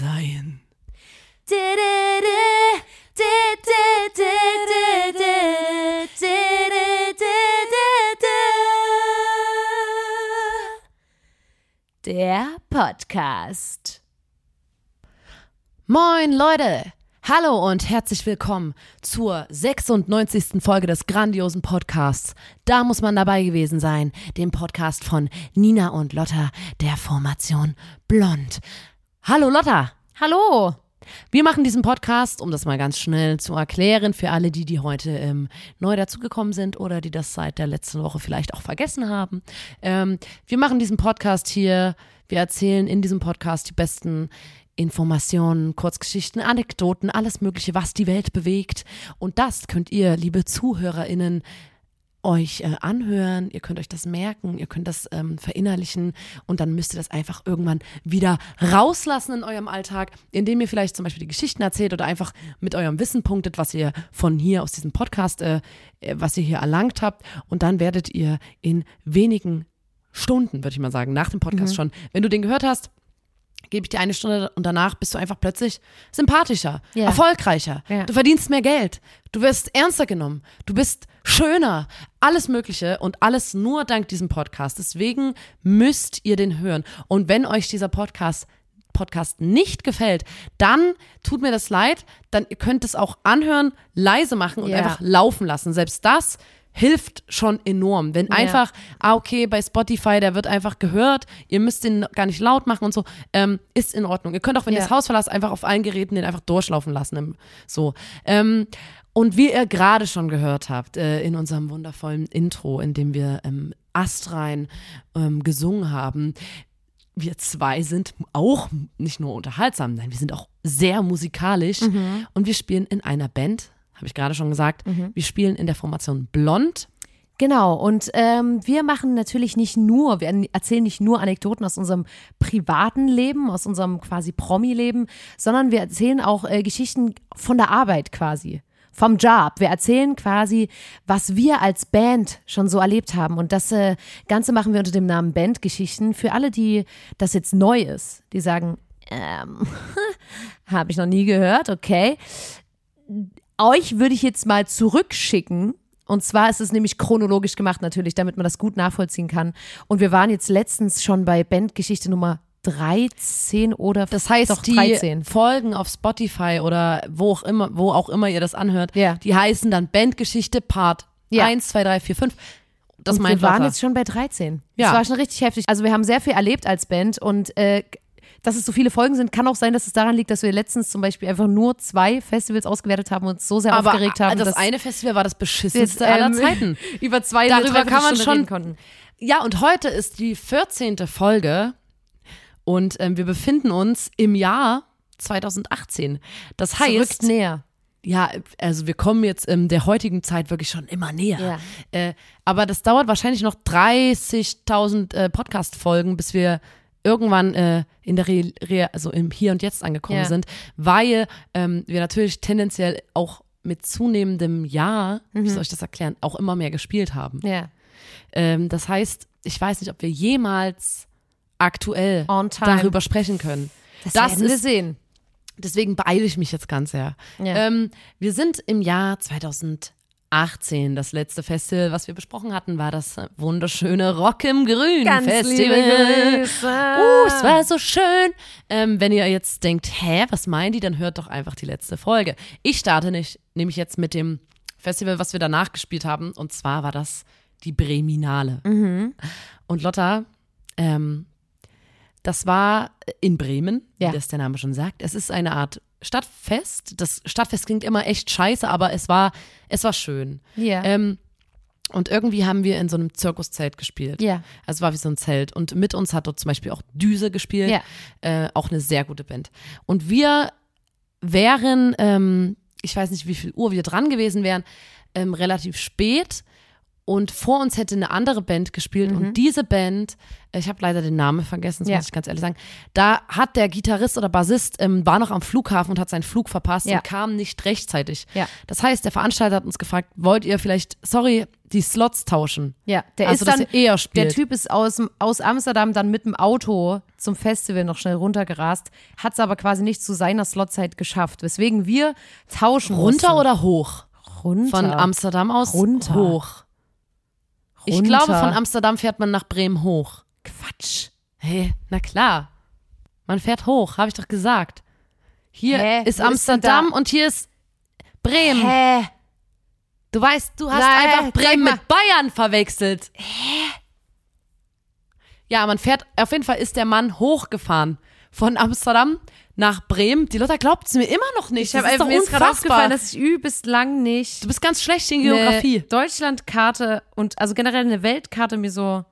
seien. Der Podcast. Moin Leute! Hallo und herzlich willkommen zur 96. Folge des grandiosen Podcasts. Da muss man dabei gewesen sein, dem Podcast von Nina und Lotta der Formation Blond. Hallo Lotta! Hallo. Wir machen diesen Podcast, um das mal ganz schnell zu erklären, für alle, die, die heute ähm, neu dazugekommen sind oder die das seit der letzten Woche vielleicht auch vergessen haben. Ähm, wir machen diesen Podcast hier, wir erzählen in diesem Podcast die besten Informationen, Kurzgeschichten, Anekdoten, alles Mögliche, was die Welt bewegt. Und das könnt ihr, liebe ZuhörerInnen, euch äh, anhören, ihr könnt euch das merken, ihr könnt das ähm, verinnerlichen und dann müsst ihr das einfach irgendwann wieder rauslassen in eurem Alltag, indem ihr vielleicht zum Beispiel die Geschichten erzählt oder einfach mit eurem Wissen punktet, was ihr von hier aus diesem Podcast, äh, äh, was ihr hier erlangt habt. Und dann werdet ihr in wenigen Stunden, würde ich mal sagen, nach dem Podcast schon, wenn du den gehört hast, gebe ich dir eine Stunde und danach bist du einfach plötzlich sympathischer, Ja. erfolgreicher. Ja. Du verdienst mehr Geld. Du wirst ernster genommen. Du bist schöner. Alles Mögliche und alles nur dank diesem Podcast. Deswegen müsst ihr den hören. Und wenn euch dieser Podcast Podcast nicht gefällt, dann tut mir das leid, dann ihr könnt es auch anhören, leise machen und Ja. einfach laufen lassen. Selbst das hilft schon enorm. Wenn Ja. einfach, ah, okay, bei Spotify, der wird einfach gehört, ihr müsst den gar nicht laut machen und so, ähm, ist in Ordnung. Ihr könnt auch, wenn ihr Ja. das Haus verlasst, einfach auf allen Geräten den einfach durchlaufen lassen. So. Ähm, und wie ihr gerade schon gehört habt, äh, in unserem wundervollen Intro, in dem wir ähm, astrein ähm, gesungen haben, wir zwei sind auch nicht nur unterhaltsam, nein, wir sind auch sehr musikalisch und wir spielen in einer Band, habe ich gerade schon gesagt. Wir spielen in der Formation Blond. Genau, und ähm, wir machen natürlich nicht nur, wir erzählen nicht nur Anekdoten aus unserem privaten Leben, aus unserem quasi Promi-Leben, sondern wir erzählen auch äh, Geschichten von der Arbeit quasi. Vom Job. Wir erzählen quasi, was wir als Band schon so erlebt haben. Und das äh, Ganze machen wir unter dem Namen Bandgeschichten. Für alle, die das jetzt neu ist, die sagen, ähm, habe ich noch nie gehört, okay euch würde ich jetzt mal zurückschicken. Und zwar ist es nämlich chronologisch gemacht natürlich, damit man das gut nachvollziehen kann. Und wir waren jetzt letztens schon bei Bandgeschichte Nummer 13 oder Das heißt, doch die 13. Folgen auf Spotify oder wo auch immer, wo auch immer ihr das anhört, Ja. die heißen dann Bandgeschichte Part Ja. 1, 2, 3, 4, 5. Das und meint wir waren jetzt schon bei 13. Ja. Das war schon richtig heftig. Also wir haben sehr viel erlebt als Band und äh, dass es so viele Folgen sind, kann auch sein, dass es daran liegt, dass wir letztens zum Beispiel einfach nur zwei Festivals ausgewertet haben und uns so sehr aber aufgeregt haben, das dass eine Festival war das beschissenste jetzt, aller ähm, Zeiten. über zwei Darüber kann man schon- konnten. Ja, und heute ist die 14. Folge und ähm, wir befinden uns im Jahr 2018. Das heißt, Rückt näher. ja, also wir kommen jetzt in der heutigen Zeit wirklich schon immer näher. Äh, aber das dauert wahrscheinlich noch 30.000 äh, Podcast-Folgen, bis wir irgendwann äh, in der Re Re also im Hier und Jetzt angekommen Ja. sind, weil ähm, wir natürlich tendenziell auch mit zunehmendem Jahr, wie soll ich das erklären, auch immer mehr gespielt haben. Ja. Ähm, das heißt, ich weiß nicht, ob wir jemals aktuell darüber sprechen können. Das, Das werden wir ist- sehen. Deswegen beeile ich mich jetzt ganz sehr. Ja. Ähm, wir sind im Jahr 2018. Das letzte Festival, was wir besprochen hatten, war das wunderschöne Rock im Grün Festival. Uh, es war so schön. Ähm, wenn ihr jetzt denkt, hä, was meinen die, dann hört doch einfach die letzte Folge. Ich starte nicht, nämlich jetzt mit dem Festival, was wir danach gespielt haben. Und zwar war das die Breminale. Und Lotta, ähm, das war in Bremen, Ja. wie das der Name schon sagt. Es ist eine Art Stadtfest. Das Stadtfest klingt immer echt scheiße, aber es war, es war schön. Ja. Ähm, und irgendwie haben wir in so einem Zirkuszelt gespielt. Ja. Also es war wie so ein Zelt. Und mit uns hat dort zum Beispiel auch Düse gespielt. Ja. Äh, auch eine sehr gute Band. Und wir wären, ähm, ich weiß nicht, wie viel Uhr wir dran gewesen wären, ähm, relativ spät. Und vor uns hätte eine andere Band gespielt und diese Band, ich habe leider den Namen vergessen, das Mhm. Ja. muss ich ganz ehrlich sagen, da hat der Gitarrist oder Bassist, ähm, war noch am Flughafen und hat seinen Flug verpasst Ja. und kam nicht rechtzeitig. Ja. Das heißt, der Veranstalter hat uns gefragt, wollt ihr vielleicht, sorry, die Slots tauschen? Ja, der Also, ist dann, eher spielt. der Typ ist aus, aus Amsterdam dann mit dem Auto zum Festival noch schnell runtergerast, hat es aber quasi nicht zu seiner Slotzeit geschafft, weswegen wir tauschen Runter mussten. oder hoch? runter? Von Amsterdam aus Runter. hoch. Ich Runter. glaube, von Amsterdam fährt man nach Bremen hoch. Quatsch. Hey, na klar. Man fährt hoch, habe ich doch gesagt. Hier Hä? ist Wo ist Amsterdam da? und hier ist Bremen. Hä? Du weißt, du hast Nein, einfach Bremen mit Bayern verwechselt. Ja, man fährt, auf jeden Fall ist der Mann hochgefahren. Von Amsterdam nach Bremen. Die Leute glaubt es mir immer noch nicht. Ich habe doch mir gerade aufgefallen, dass ich übelst lang nicht Du bist ganz schlecht in Geografie. Deutschlandkarte und also generell eine Weltkarte mir so.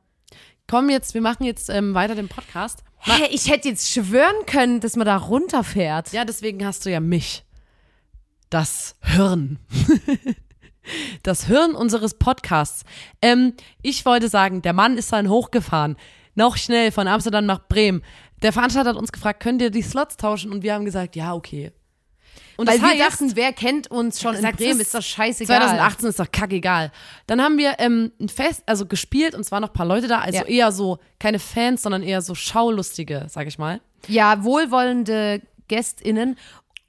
Komm jetzt, wir machen jetzt ähm, weiter den Podcast. Hä, ich hätte jetzt schwören können, dass man da runterfährt. Ja, deswegen hast du ja mich. Das Hirn. Das Hirn unseres Podcasts. Ähm, ich wollte sagen, der Mann ist dann hochgefahren. Noch schnell von Amsterdam nach Bremen. Der Veranstalter hat uns gefragt, könnt ihr die Slots tauschen? Und wir haben gesagt, ja, okay. Und Weil das wir heißt, dachten, wer kennt uns schon in Bremen, ist doch scheißegal. 2018 ist doch kackegal. Dann haben wir ähm, ein Fest, also gespielt und es waren noch ein paar Leute da, also Ja. eher so, keine Fans, sondern eher so Schaulustige, sag ich mal. Ja, wohlwollende GästInnen.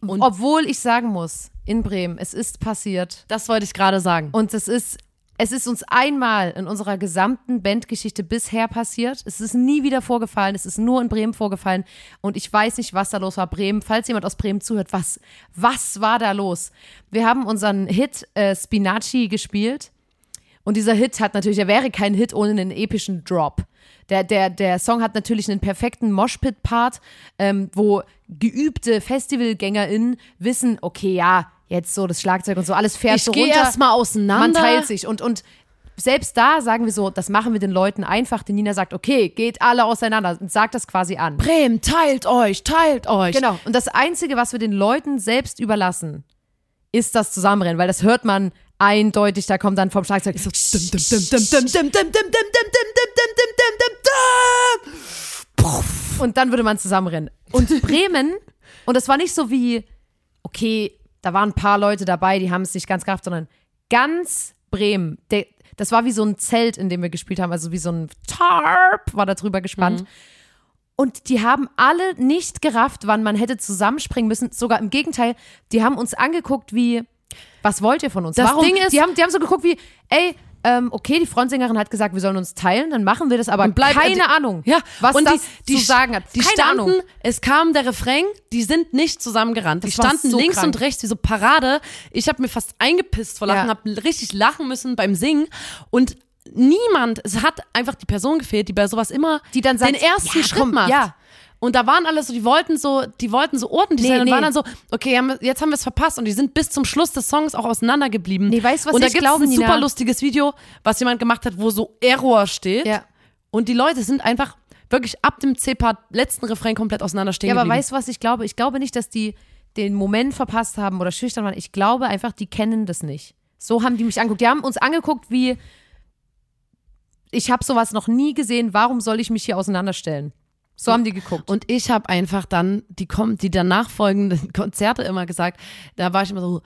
obwohl ich sagen muss, in Bremen, es ist passiert. Das wollte ich gerade sagen. Und es ist, es ist uns einmal in unserer gesamten Bandgeschichte bisher passiert. Es ist nie wieder vorgefallen. Es ist nur in Bremen vorgefallen. Und ich weiß nicht, was da los war. Bremen, falls jemand aus Bremen zuhört, was, was war da los? Wir haben unseren Hit äh, Spinaci gespielt. Und dieser Hit hat natürlich, er wäre kein Hit ohne einen epischen Drop. Der, der, der Song hat natürlich einen perfekten Moshpit-Part, ähm, wo geübte FestivalgängerInnen wissen, okay, ja, jetzt so das Schlagzeug und so, alles fährt Ich so gehe runter. erstmal auseinander. Man teilt sich. Und, und selbst da sagen wir so, das machen wir den Leuten einfach. Die Nina sagt, okay, geht alle auseinander und sagt das quasi an. Bremen, teilt euch, teilt euch. Genau. Und das Einzige, was wir den Leuten selbst überlassen, ist das Zusammenrennen, weil das hört man eindeutig, da kommt dann vom Schlagzeug so, und dann würde man zusammenrennen. Und Bremen, und das war nicht so wie, okay, da waren ein paar Leute dabei, die haben es nicht ganz gerafft, sondern ganz Bremen, der, das war wie so ein Zelt, in dem wir gespielt haben, also wie so ein Tarp war da drüber gespannt. Und die haben alle nicht gerafft, wann man hätte zusammenspringen müssen. Sogar im Gegenteil, die haben uns angeguckt wie, was wollt ihr von uns? Das Warum? Ding ist- die haben, die haben so geguckt wie, ey, ähm, okay, die Frontsängerin hat gesagt, wir sollen uns teilen, dann machen wir das, aber bleib- keine die- Ahnung, Ja, was und das die, zu sagen hat. Die keine standen, Ahnung. es kam der Refrain, die sind nicht zusammengerannt. Die Das standen so links krank. und rechts wie so Parade. Ich habe mir fast eingepisst vor Lachen, Ja. habe richtig lachen müssen beim Singen und niemand, es hat einfach die Person gefehlt, die bei sowas immer Die dann sagt, den ersten ja, Schritt komm, macht. ja. Und da waren alle so, die wollten so, die wollten so ordentlich Nee, sein und nee. waren dann so, okay, jetzt haben wir es verpasst und die sind bis zum Schluss des Songs auch auseinandergeblieben. Nee, weißt du, was und da ich gibt's glaube, ein Nina? super lustiges Video, was jemand gemacht hat, wo so Error steht. Ja. Und die Leute sind einfach wirklich ab dem C-Part letzten Refrain komplett auseinander stehen Ja, aber geblieben. weißt du, was ich glaube? Ich glaube nicht, dass die den Moment verpasst haben oder schüchtern waren. Ich glaube einfach, die kennen das nicht. So haben die mich angeguckt. Die haben uns angeguckt wie, ich habe sowas noch nie gesehen, warum soll ich mich hier auseinanderstellen? So haben die geguckt. Und ich habe einfach dann die, die danach folgenden Konzerte immer gesagt, da war ich immer so,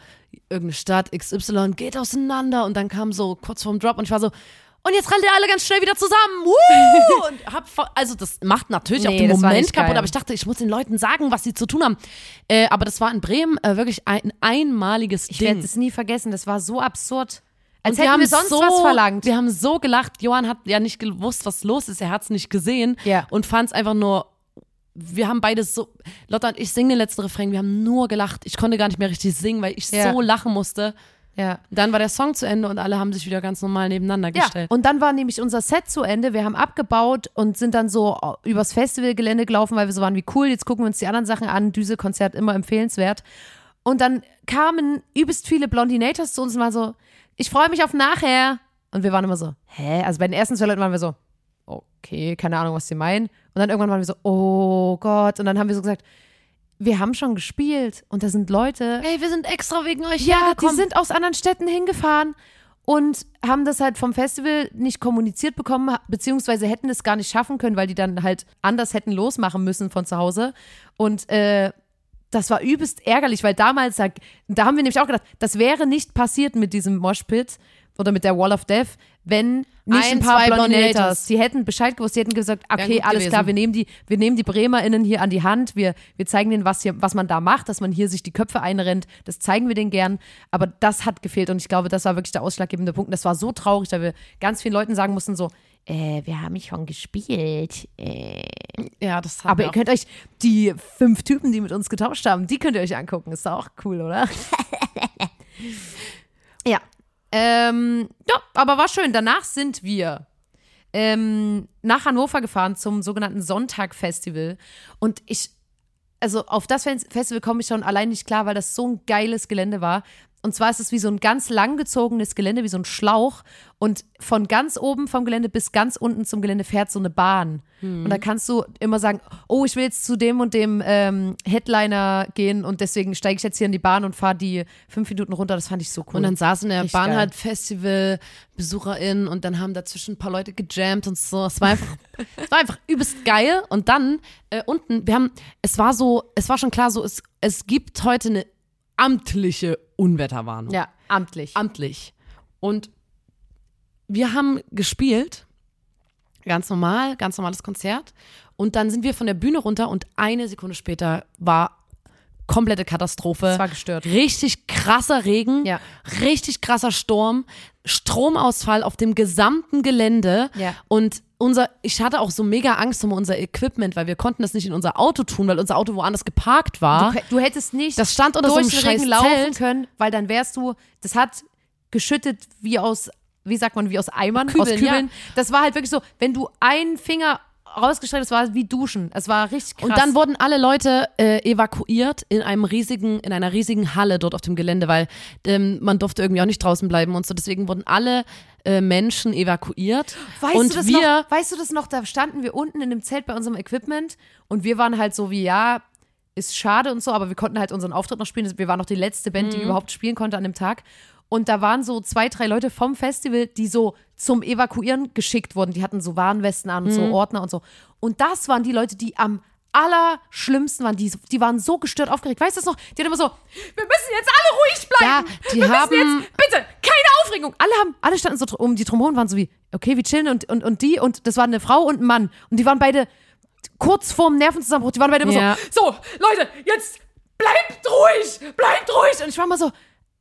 irgendeine Stadt XY geht auseinander und dann kam so kurz vorm Drop und ich war so, und jetzt rennt ihr alle ganz schnell wieder zusammen. Woo! Und hab, also das macht natürlich auch Nee, den das war Moment kaputt, aber ich dachte, ich muss den Leuten sagen, was sie zu tun haben. Äh, aber das war in Bremen äh, wirklich ein einmaliges ich Ding. werde es nie vergessen. Das war so absurd. Als Und hätten wir sonst so, was verlangt. Wir haben so gelacht. Johann hat ja nicht gewusst, was los ist. Er hat es nicht gesehen Ja. und fand es einfach nur. Wir haben beides so. Lotta und ich singen den letzten Refrain. Wir haben nur gelacht. Ich konnte gar nicht mehr richtig singen, weil ich Ja. so lachen musste. Ja. Dann war der Song zu Ende und alle haben sich wieder ganz normal nebeneinander Ja, gestellt. und dann war nämlich unser Set zu Ende. Wir haben abgebaut und sind dann so übers Festivalgelände gelaufen, weil wir so waren, wie cool, jetzt gucken wir uns die anderen Sachen an. Düse-Konzert immer empfehlenswert. Und dann kamen übelst viele Blondinators zu uns und waren so, ich freue mich auf nachher. Und wir waren immer so, hä? Also bei den ersten zwei Leuten waren wir so, okay, keine Ahnung, was sie meinen. Und dann irgendwann waren wir so, oh Gott. Und dann haben wir so gesagt, wir haben schon gespielt und da sind Leute, Hey, wir sind extra wegen euch ja, die sind aus anderen Städten hingefahren. und haben das halt vom Festival nicht kommuniziert bekommen, beziehungsweise hätten es gar nicht schaffen können, weil die dann halt anders hätten losmachen müssen von zu Hause. Und äh, das war übelst ärgerlich, weil damals, da, da haben wir nämlich auch gedacht, das wäre nicht passiert mit diesem Moshpit oder mit der Wall of Death, wenn nicht ein, Ein, paar Blondinators. Sie hätten Bescheid gewusst, sie hätten gesagt, okay, alles gewesen. klar, wir nehmen die, wir nehmen die BremerInnen hier an die Hand, wir, wir zeigen denen, was hier, was man da macht, dass man hier sich die Köpfe einrennt, das zeigen wir denen gern. Aber das hat gefehlt und ich glaube, das war wirklich der ausschlaggebende Punkt. Das war so traurig, da wir ganz vielen Leuten sagen mussten, so, äh, wir haben schon gespielt. Äh. Ja, das haben Aber ihr könnt euch die fünf Typen, die mit uns getauscht haben, die könnt ihr euch angucken. Ist auch cool, oder? ja. Ähm, ja, aber war schön. Danach sind wir ähm, nach Hannover gefahren zum sogenannten Sonntag-Festival. Und ich, also auf das Fes- Festival komme ich schon allein nicht klar, weil das so ein geiles Gelände war. Und zwar ist es wie so ein ganz langgezogenes Gelände, wie so ein Schlauch. Und von ganz oben vom Gelände bis ganz unten zum Gelände fährt so eine Bahn. Und da kannst du immer sagen, oh, ich will jetzt zu dem und dem ähm, Headliner gehen und deswegen steige ich jetzt hier in die Bahn und fahre die fünf Minuten runter. Das fand ich so cool. Und dann saßen in der Richtig Bahn geil. halt Festival-BesucherInnen und dann haben dazwischen ein paar Leute gejammt und so. Es war einfach, es war einfach übelst geil. Und dann äh, unten, wir haben, es war so, es war schon klar so, es, es gibt heute eine amtliche Unwetterwarnung. ja, amtlich. Amtlich. Und wir haben gespielt, ganz normal, ganz normales Konzert. Und dann sind wir von der Bühne runter und eine Sekunde später war komplette Katastrophe. Das war gestört. Richtig krasser Regen, Ja. richtig krasser Sturm, Stromausfall auf dem gesamten Gelände. Ja. Und unser, ich hatte auch so mega Angst um unser Equipment, weil wir konnten das nicht in unser Auto tun, weil unser Auto woanders geparkt war. Du, du hättest nicht Das stand unter so einem durch den Regen scheiß laufen Zelt. können, weil dann wärst du, das hat geschüttet wie aus, wie sagt man, wie aus Eimern, Kübeln, aus Kübeln. ja. Das war halt wirklich so, wenn du einen Finger rausgestreckt hast, war es wie Duschen. Es war richtig krass. Und dann wurden alle Leute äh, evakuiert in einem riesigen, in einer riesigen Halle dort auf dem Gelände, weil ähm, man durfte irgendwie auch nicht draußen bleiben und so. Deswegen wurden alle äh, Menschen evakuiert. Weißt und du das wir, noch? Weißt du das noch? Da standen wir unten in dem Zelt bei unserem Equipment und wir waren halt so wie, ja, ist schade und so, aber wir konnten halt unseren Auftritt noch spielen. Wir waren noch die letzte Band, Mhm. die überhaupt spielen konnte an dem Tag. Und da waren so zwei, drei Leute vom Festival, die so zum Evakuieren geschickt wurden. Die hatten so Warnwesten an und so Mhm. Ordner und so. Und das waren die Leute, die am allerschlimmsten waren. Die, die waren so gestört aufgeregt. Weißt du das noch? Die hatten immer so, wir müssen jetzt alle ruhig bleiben. Ja, die wir müssen haben- jetzt, bitte, keine Aufregung. Alle haben, alle standen so um die und waren so wie, okay, wir chillen und, und, und die und das war eine Frau und ein Mann. Und die waren beide kurz vorm Nervenzusammenbruch. Die waren beide immer Ja. so, so, Leute, jetzt bleibt ruhig, bleibt ruhig. Und ich war mal so,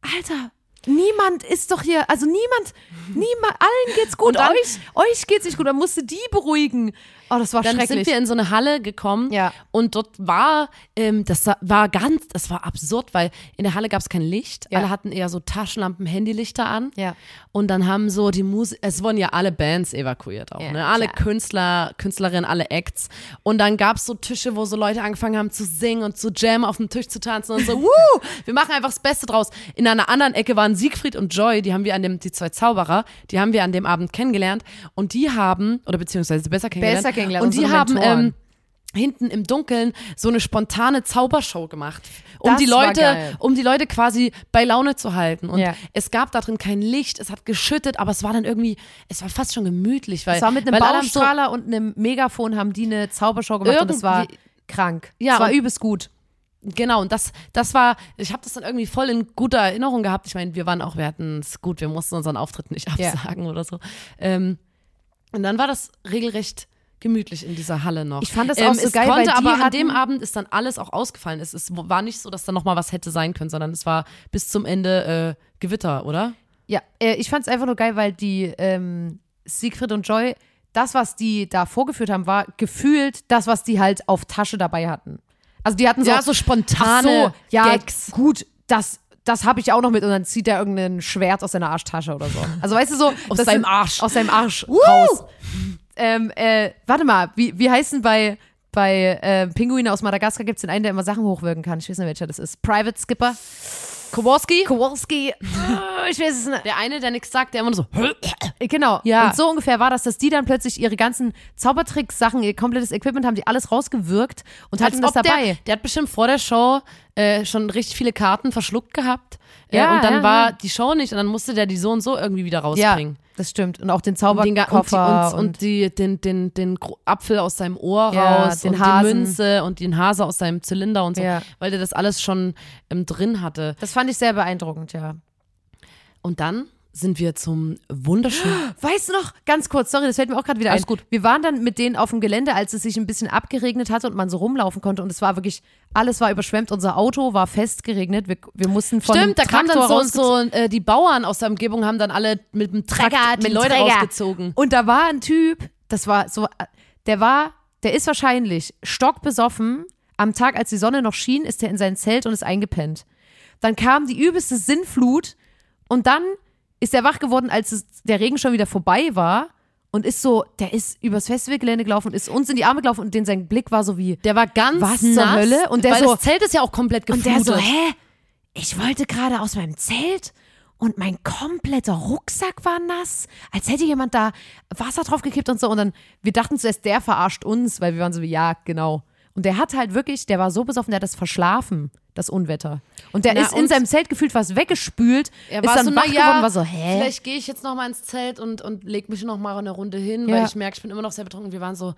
Alter, niemand ist doch hier, also niemand, niemand, allen geht's gut. Und dann- euch, euch geht's nicht gut. Dann musste die beruhigen. Oh, das war dann schrecklich. sind wir in so eine Halle gekommen Ja. und dort war, ähm, das war ganz, das war absurd, weil in der Halle gab es kein Licht. Ja. Alle hatten eher so Taschenlampen, Handylichter an. Ja. Und dann haben so die Musik, es wurden ja alle Bands evakuiert auch, Ja, ne? Alle klar. Künstler, Künstlerinnen, alle Acts. Und dann gab es so Tische, wo so Leute angefangen haben zu singen und zu jammen, auf dem Tisch zu tanzen und so, wuh, wir machen einfach das Beste draus. In einer anderen Ecke waren Siegfried und Joy, die haben wir an dem, die zwei Zauberer, die haben wir an dem Abend kennengelernt und die haben, oder beziehungsweise besser kennengelernt. Besser kennengelernt, Und die haben ähm, hinten im Dunkeln so eine spontane Zaubershow gemacht, um Das die Leute, um die Leute quasi bei Laune zu halten. Und Ja. es gab da drin kein Licht, es hat geschüttet, aber es war dann irgendwie, es war fast schon gemütlich, weil Es war mit einem alle so- und einem Megafon haben die eine Zaubershow gemacht und es war krank. Ja, es war übelst gut. Genau, und das, das war, ich habe das dann irgendwie voll in guter Erinnerung gehabt. Ich meine, wir waren auch, wir hatten es gut, wir mussten unseren Auftritt nicht Ja. absagen oder so. Ähm, und dann war das regelrecht gemütlich in dieser Halle noch. Ich fand das ähm, auch so es geil, konnte, weil aber an dem Abend ist dann alles auch ausgefallen. Es, es war nicht so, dass da noch mal was hätte sein können, sondern es war bis zum Ende äh, Gewitter, oder? Ja, äh, ich fand es einfach nur geil, weil die ähm, Siegfried und Joy, das, was die da vorgeführt haben, war gefühlt das, was die halt auf Tasche dabei hatten. Also die hatten so, Ja, so spontane so, ja, Gags. gut, das, das habe ich auch noch mit und dann zieht er irgendein Schwert aus seiner Arschtasche oder so. Also weißt du so, Aus seinem Arsch. Aus seinem Arsch raus. Ähm, äh, warte mal, wie, wie heißt denn bei, bei äh, Pinguine aus Madagaskar gibt es den einen, der immer Sachen hochwirken kann. Ich weiß nicht, welcher das ist. Private Skipper. Kowalski, Kowalski. Äh, ich weiß es nicht. der eine, der nichts sagt, der immer nur so. Genau. Ja. Und so ungefähr war das, dass die dann plötzlich ihre ganzen Zaubertricks-Sachen, ihr komplettes Equipment haben die alles rausgewirkt und hatten das dabei. Der, der hat bestimmt vor der Show äh, schon richtig viele Karten verschluckt gehabt. Äh, Ja, und dann ja, war ja. die Show nicht und dann musste der die so und so irgendwie wieder ja, rausbringen. Das stimmt. Und auch den Und den, Zauberkoffer und, die, und, und die, den, den, den Apfel aus seinem Ohr Ja, raus den und Hasen. die Münze und den Hase aus seinem Zylinder und so, Ja. weil der das alles schon ähm, drin hatte. das fand ich sehr beeindruckend, ja. Und dann sind wir zum wunderschönen. Weißt du noch, ganz kurz, sorry, das fällt mir auch gerade wieder Alles ein. gut. Wir waren dann mit denen auf dem Gelände, als es sich ein bisschen abgeregnet hatte und man so rumlaufen konnte und es war wirklich, alles war überschwemmt. Unser Auto war festgeregnet. Wir, wir mussten von Stimmt, da kamen dann so, rausgezogen. so äh, die Bauern aus der Umgebung haben dann alle mit dem Trecker Trakt- mit Leute Träger. rausgezogen. Und da war ein Typ, das war so, der war, der ist wahrscheinlich stockbesoffen. Am Tag, als die Sonne noch schien, ist er in sein Zelt und ist eingepennt. Dann kam die übelste Sinnflut und dann ist er wach geworden, als es, der Regen schon wieder vorbei war und ist so, der ist übers Festivalgelände gelaufen und ist uns in die Arme gelaufen und den, sein Blick war so wie, Der war ganz Was zur nass, Hölle? Und der weil so- das Zelt ist ja auch komplett und geflutet. der so, hä? Ich wollte gerade aus meinem Zelt und mein kompletter Rucksack war nass, als hätte jemand da Wasser drauf gekippt und so. Und dann, wir dachten zuerst, der verarscht uns, weil wir waren so wie, ja, genau. Und der hat halt wirklich, der war so besoffen, der hat das verschlafen, das Unwetter. Und der Na, ist in seinem Zelt gefühlt was weggespült, Er ist war dann so, wach ja, geworden, war so, hä? Vielleicht gehe ich jetzt noch mal ins Zelt und, und leg mich noch mal eine Runde hin, Ja. weil ich merke, ich bin immer noch sehr betrunken. Wir waren so,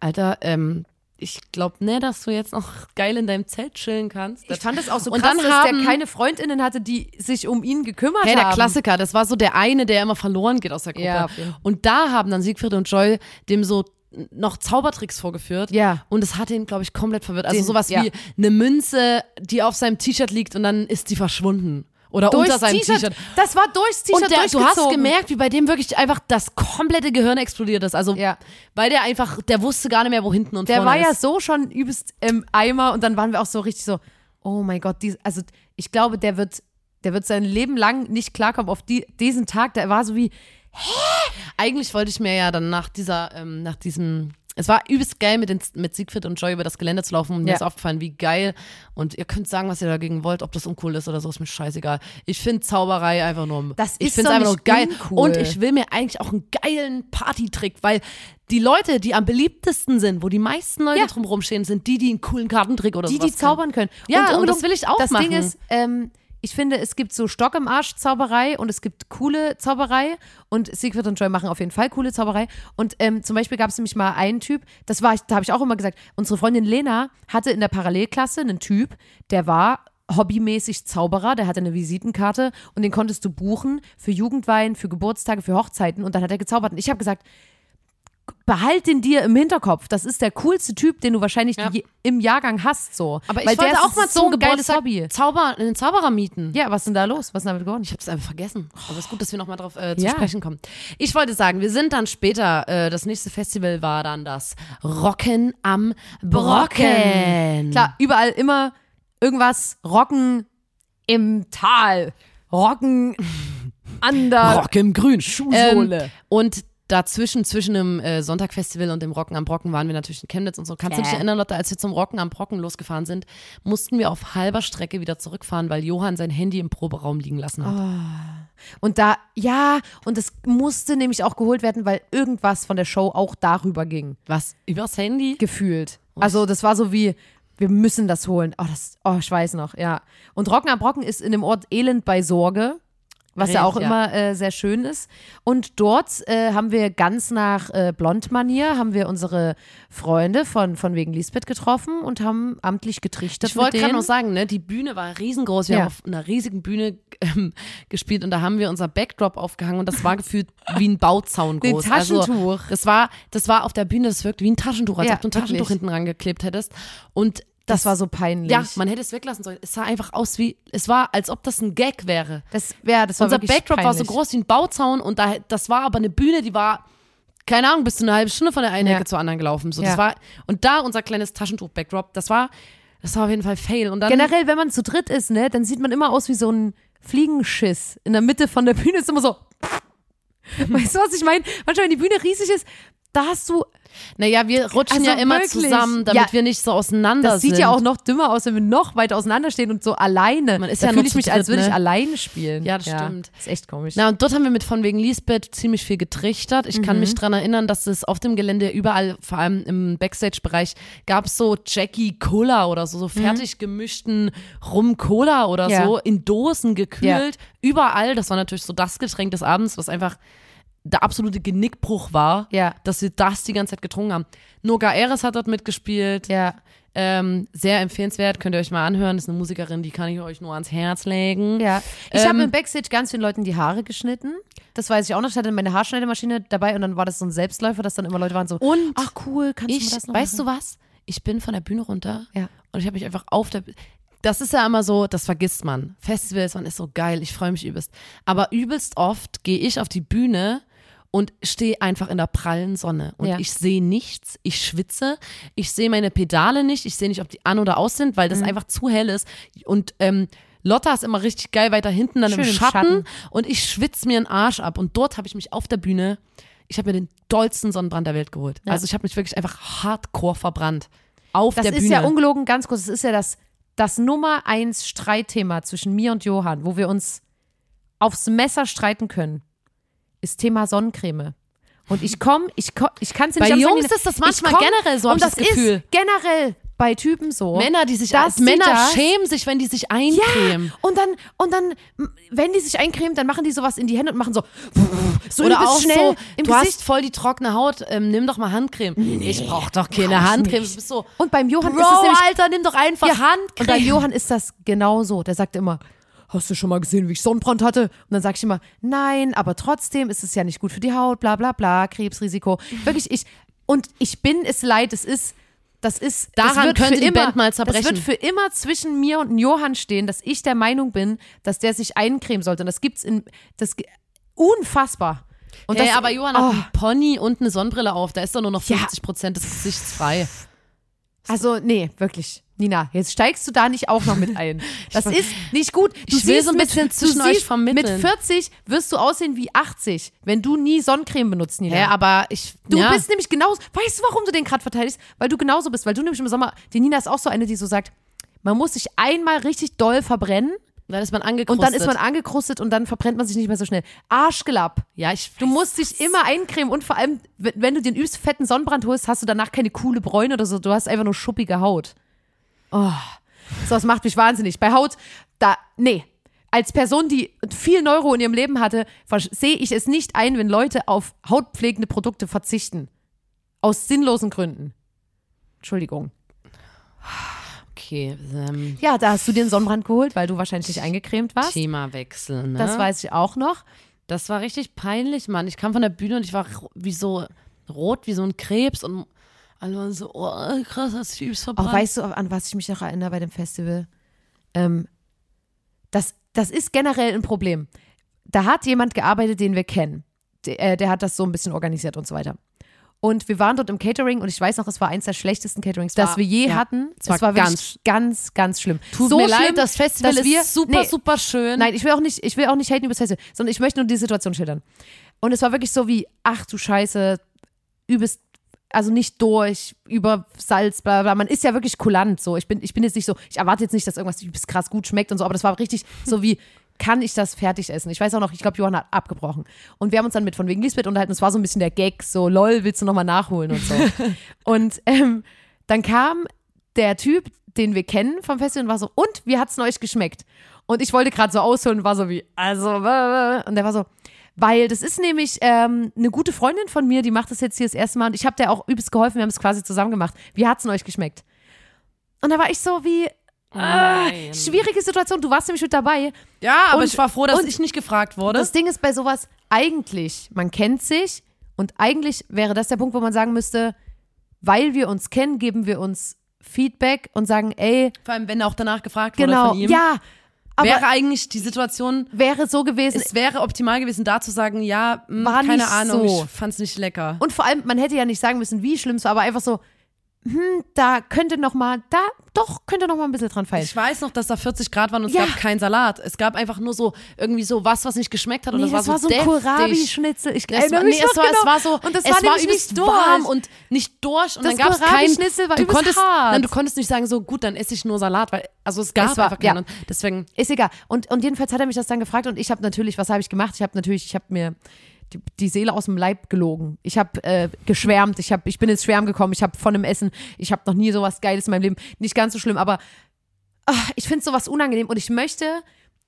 Alter, ähm, ich glaube nicht, dass du jetzt noch geil in deinem Zelt chillen kannst. Ich fand es auch so Und krass, dann dass haben- der keine Freundinnen hatte, die sich um ihn gekümmert Hey, haben. der Klassiker, das war so der eine, der immer verloren geht aus der Gruppe. Ja, und da haben dann Siegfried und Joy dem so noch Zaubertricks vorgeführt. Ja. Und es hat ihn, glaube ich, komplett verwirrt. Also Den- sowas ja. wie eine Münze, die auf seinem T-Shirt liegt und dann ist die verschwunden. Oder Durchs unter seinem T-Shirt. Das war durchs T-Shirt Und der, du hast durchgezogen. gemerkt, wie bei dem wirklich einfach das komplette Gehirn explodiert ist. Also, Ja. weil der einfach, der wusste gar nicht mehr, wo hinten und Der vorne war ja ist. so schon übelst im Eimer und dann waren wir auch so richtig so, oh mein Gott, dies, also ich glaube, der wird, der wird sein Leben lang nicht klarkommen auf die, diesen Tag. Der war so wie, Eigentlich wollte ich mir ja dann nach dieser, ähm, nach diesem, es war übelst geil, mit, den, mit Siegfried und Joy über das Gelände zu laufen und mir Ja. ist aufgefallen, wie geil. Und ihr könnt sagen, was ihr dagegen wollt, ob das uncool ist oder so, ist mir scheißegal. Ich finde Zauberei einfach nur, Das ich ist finde doch einfach nur geil. uncool. Und ich will mir eigentlich auch einen geilen Partytrick, weil die Leute, die am beliebtesten sind, wo die meisten Leute Ja. drumherum stehen, sind die, die einen coolen Kartentrick oder die, sowas die zaubern können. Ja, und unbedingt- das will ich auch Das machen. Ding ist, ähm, ich finde, es gibt so Stock im Arsch Zauberei und es gibt coole Zauberei und Siegfried und Joy machen auf jeden Fall coole Zauberei. Und ähm, zum Beispiel gab es nämlich mal einen Typ, das war, da habe ich auch immer gesagt, unsere Freundin Lena hatte in der Parallelklasse einen Typ, der war hobbymäßig Zauberer, der hatte eine Visitenkarte und den konntest du buchen für Jugendweihen, für Geburtstage, für Hochzeiten und dann hat er gezaubert. Und ich habe gesagt, behalt den dir im Hinterkopf. Das ist der coolste Typ, den du wahrscheinlich Ja. im Jahrgang hast. So. Aber ich Weil der wollte auch mal so zum ein geiles Hobby. Zauber, einen Zauberer mieten. Ja, was ist denn da los? Was ist denn damit geworden? Ich habe es einfach vergessen. Aber es ist gut, dass wir nochmal drauf äh, zu Ja. sprechen kommen. Ich wollte sagen, wir sind dann später, äh, das nächste Festival war dann das Rocken am Brocken. Klar, überall immer irgendwas rocken im Tal. Rocken an der Rock im Grün. Schuhsohle. Ähm, und dazwischen, zwischen dem äh, Sonntagfestival und dem Rocken am Brocken waren wir natürlich in Chemnitz und so. Kannst du dich erinnern, Lotte, als wir zum Rocken am Brocken losgefahren sind, mussten wir auf halber Strecke wieder zurückfahren, weil Johann sein Handy im Proberaum liegen lassen hat. Und da, ja, und es musste nämlich auch geholt werden, weil irgendwas von der Show auch darüber ging. Was? Übers Handy? gefühlt. Also das war so wie, wir müssen das holen. Oh, das, oh ich weiß noch, ja. Und Rocken am Brocken ist in dem Ort Elend bei Sorge, was ja auch Ja. immer äh, sehr schön ist. Und dort äh, haben wir ganz nach äh, Blondmanier, haben wir unsere Freunde von, von wegen Lisbeth getroffen und haben amtlich getrichtert Ich wollte gerade noch sagen, ne, die Bühne war riesengroß. Wir Ja. haben auf einer riesigen Bühne ähm, gespielt und da haben wir unser Backdrop aufgehangen und das war gefühlt wie ein Bauzaun Wie ein groß. Taschentuch. Also, das war, das war auf der Bühne, das wirkt wie ein Taschentuch, als Ja, ob du ein Taschentuch wirklich. hinten rangeklebt hättest. Und das war so peinlich. ja, man hätte es weglassen sollen. Es sah einfach aus wie, es war, als ob das ein Gag wäre. das, ja, das war Unser Backdrop war so peinlich. groß wie ein Bauzaun und da, das war aber eine Bühne, die war, keine Ahnung, bis zu eine halbe Stunde von der einen Ja. Ecke zur anderen gelaufen. So, Ja. das war, und da unser kleines Taschentuch-Backdrop, das war, das war auf jeden Fall Fail. Und dann, Generell, wenn man zu dritt ist, ne, dann sieht man immer aus wie so ein Fliegenschiss. In der Mitte von der Bühne ist immer so. Weißt du, was ich meine? Manchmal, wenn die Bühne riesig ist, da hast du, Naja, wir rutschen Also ja immer wirklich? zusammen, damit Ja, wir nicht so auseinander das sind. sieht ja auch noch dümmer aus, wenn wir noch weiter auseinanderstehen und so alleine. Man ist da ja fühle ich mich, als würde ich ne? alleine spielen. Ja, das stimmt. Ist echt komisch. Na, und dort haben wir mit von wegen Lisbeth ziemlich viel getrichtert. Ich kann Mhm. mich dran erinnern, dass es auf dem Gelände überall, vor allem im Backstage-Bereich, gab es so Jackie Cola oder so, so fertig gemischten Rum-Cola oder Mhm. Ja. so, in Dosen gekühlt. Überall. Das war natürlich so das Getränk des Abends, was einfach der absolute Genickbruch war, Ja. dass wir das die ganze Zeit getrunken haben. Noga Eres hat dort mitgespielt. ja. Ähm, sehr empfehlenswert, könnt ihr euch mal anhören. Ist eine Musikerin, die kann ich euch nur ans Herz legen. Ja, ich Ähm, habe im Backstage ganz vielen Leuten die Haare geschnitten. Das weiß ich auch noch. Ich hatte meine Haarschneidemaschine dabei und dann war das so ein Selbstläufer, dass dann immer Leute waren so, Und ach cool, kannst ich, du das noch weißt machen? du was? Ich bin von der Bühne runter Ja. und ich habe mich einfach auf der. Das ist ja immer so, das vergisst man. Festivals, man ist so geil, ich freue mich übelst. Aber übelst oft gehe ich auf die Bühne und stehe einfach in der prallen Sonne und Ja. ich sehe nichts, ich schwitze, ich sehe meine Pedale nicht, ich sehe nicht, ob die an oder aus sind, Mhm. weil das einfach zu hell ist und ähm, Lotta ist immer richtig geil weiter hinten dann Schön im Schatten, Schatten. und ich schwitze mir einen Arsch ab und dort habe ich mich auf der Bühne, ich habe mir den dollsten Sonnenbrand der Welt geholt. Also ich habe mich wirklich einfach hardcore verbrannt auf Das der ist Bühne. ja ungelogen, ganz kurz, das ist ja das, das Nummer eins Streitthema zwischen mir und Johann, wo wir uns aufs Messer streiten können, ist Thema Sonnencreme. Und ich komme, ich, komm, ich kann es Bei nicht anders Jungs ist das manchmal komm, generell so, Und das das Gefühl. ist generell bei Typen so. Männer, die sich sie Männer das- schämen sich, wenn die sich eincremen. Ja, und dann, und dann, wenn die sich eincremen, dann machen die sowas in die Hände und machen so, so Oder auch schnell so, im du Gesicht. hast voll die trockene Haut, ähm, nimm doch mal Handcreme. ich brauch doch keine Handcreme. Du bist so, Und beim Johann Bro, ist es nämlich, Alter, nimm doch einfach Ja, Handcreme. und bei Johann ist das genau so. Der sagt immer, hast du schon mal gesehen, wie ich Sonnenbrand hatte? Und dann sage ich immer, nein, aber trotzdem ist es ja nicht gut für die Haut, bla bla bla, Krebsrisiko. Wirklich, ich, und ich bin es leid, es ist, das ist, das Daran wird könnte die immer, Band mal Das zerbrechen. wird für immer zwischen mir und Johann stehen, dass ich der Meinung bin, dass der sich eincremen sollte. Und das gibt's in, das, unfassbar. Und hey, das, aber Johann oh. hat einen Pony und eine Sonnenbrille auf. Da ist doch nur noch Ja. 50 Prozent des Gesichts frei. Also, nee, wirklich. Nina, jetzt steigst du da nicht auch noch mit ein. Das ist nicht gut. Du Ich will siehst so ein mit- bisschen du zwischen euch vermitteln. Mit 40 wirst du aussehen wie 80, wenn du nie Sonnencreme benutzt, Nina. Hä, aber ich. du ja. bist nämlich genauso. Weißt du, warum du den gerade verteidigst? Weil du genauso bist. Weil du nämlich im Sommer. Die Nina ist auch so eine, die so sagt, man muss sich einmal richtig doll verbrennen Dann ist man und angekrustet. dann ist man angekrustet und dann verbrennt man sich nicht mehr so schnell. Arschgelapp. Ja, ich. Du musst dich immer eincremen und vor allem, wenn du den übelst fetten Sonnenbrand holst, hast du danach keine coole Bräune oder so. Du hast einfach nur schuppige Haut. Oh, so, das macht mich wahnsinnig. Bei Haut, da, nee. Als Person, die viel Neuro in ihrem Leben hatte, sehe ich es nicht ein, wenn Leute auf hautpflegende Produkte verzichten. Aus sinnlosen Gründen. Entschuldigung. Okay, ähm, Ja, da hast du dir einen Sonnenbrand geholt, weil du wahrscheinlich nicht eingecremt warst. Themawechsel, ne? Das weiß ich auch noch. Das war richtig peinlich, Mann. Ich kam von der Bühne und ich war wie so rot wie so ein Krebs und alle waren so, oh krass, hast du übelst verbrannt. Auch weißt du, an was ich mich noch erinnere bei dem Festival? Ähm, das, das ist generell ein Problem. Da hat jemand gearbeitet, den wir kennen. Der, äh, der hat das so ein bisschen organisiert und so weiter. Und wir waren dort im Catering und ich weiß noch, es war eins der schlechtesten Caterings, das wir je ja, hatten. es war Es war wirklich ganz- ganz, ganz schlimm. Tut so mir schlimm, leid, das Festival dass ist wir, super, nee, super schön. Nein, ich will auch nicht, ich will auch nicht haten über das Festival, sondern ich möchte nur die Situation schildern. Und es war wirklich so wie, ach du Scheiße, übelst, also nicht durch, über Salz, bla bla. Man ist ja wirklich kulant so. Ich bin, ich bin jetzt nicht so, ich erwarte jetzt nicht, dass irgendwas übelst krass gut schmeckt und so, aber das war richtig so wie, kann ich das fertig essen? Ich weiß auch noch, ich glaube, Johann hat abgebrochen. Und wir haben uns dann mit von wegen Lisbeth unterhalten. Es war so ein bisschen der Gag, so, lol, willst du nochmal nachholen und so. und ähm, dann kam der Typ, den wir kennen vom Festival und war so, und wie hat's denn euch geschmeckt? Und ich wollte gerade so ausholen und war so wie, also, und der war so, weil das ist nämlich ähm, eine gute Freundin von mir, die macht das jetzt hier das erste Mal und ich habe der auch übelst geholfen, wir haben es quasi zusammen gemacht. Wie hat's denn euch geschmeckt? Und da war ich so wie, Nein. schwierige Situation, du warst nämlich mit dabei. Ja, aber Und- ich war froh, dass ich nicht gefragt wurde. Das Ding ist bei sowas, eigentlich, man kennt sich und eigentlich wäre das der Punkt, wo man sagen müsste, weil wir uns kennen, geben wir uns Feedback und sagen, ey, Vor allem, wenn auch danach gefragt wurde genau, von ihm. ja, aber wäre eigentlich die Situation, wäre so gewesen. es wäre optimal gewesen, da zu sagen, ja, mh, War keine nicht Ahnung, so. ich fand's nicht lecker. Und vor allem, man hätte ja nicht sagen müssen, wie schlimm es war, aber einfach so, hm, da könnte noch mal, da doch könnte noch mal ein bisschen dran feilen. Ich weiß noch, dass da 40 Grad waren und Ja. es gab keinen Salat. Es gab einfach nur so irgendwie so was, was nicht geschmeckt hat und Nee, das war so ein deftig. Kohlrabi-Schnitzel. Ich Es erinnere war, mich nee, es, war, genau. es war so, und das es war, war übelst nicht warm durch. und nicht durch und Das dann gab es kein, Kohlrabi-Schnitzel war du konntest, hart. nein, du konntest nicht sagen so gut, dann esse ich nur Salat, weil also es gab Es war- einfach keinen ja. und deswegen Ist egal. Und, und jedenfalls hat er mich das dann gefragt und ich habe natürlich, was habe ich gemacht? Ich habe natürlich, ich habe mir die, die Seele aus dem Leib gelogen. Ich habe äh, geschwärmt, ich, hab, ich bin ins Schwärmen gekommen, ich habe von dem Essen, ich habe noch nie sowas Geiles in meinem Leben. Nicht ganz so schlimm, aber ach, ich finde sowas unangenehm und ich möchte,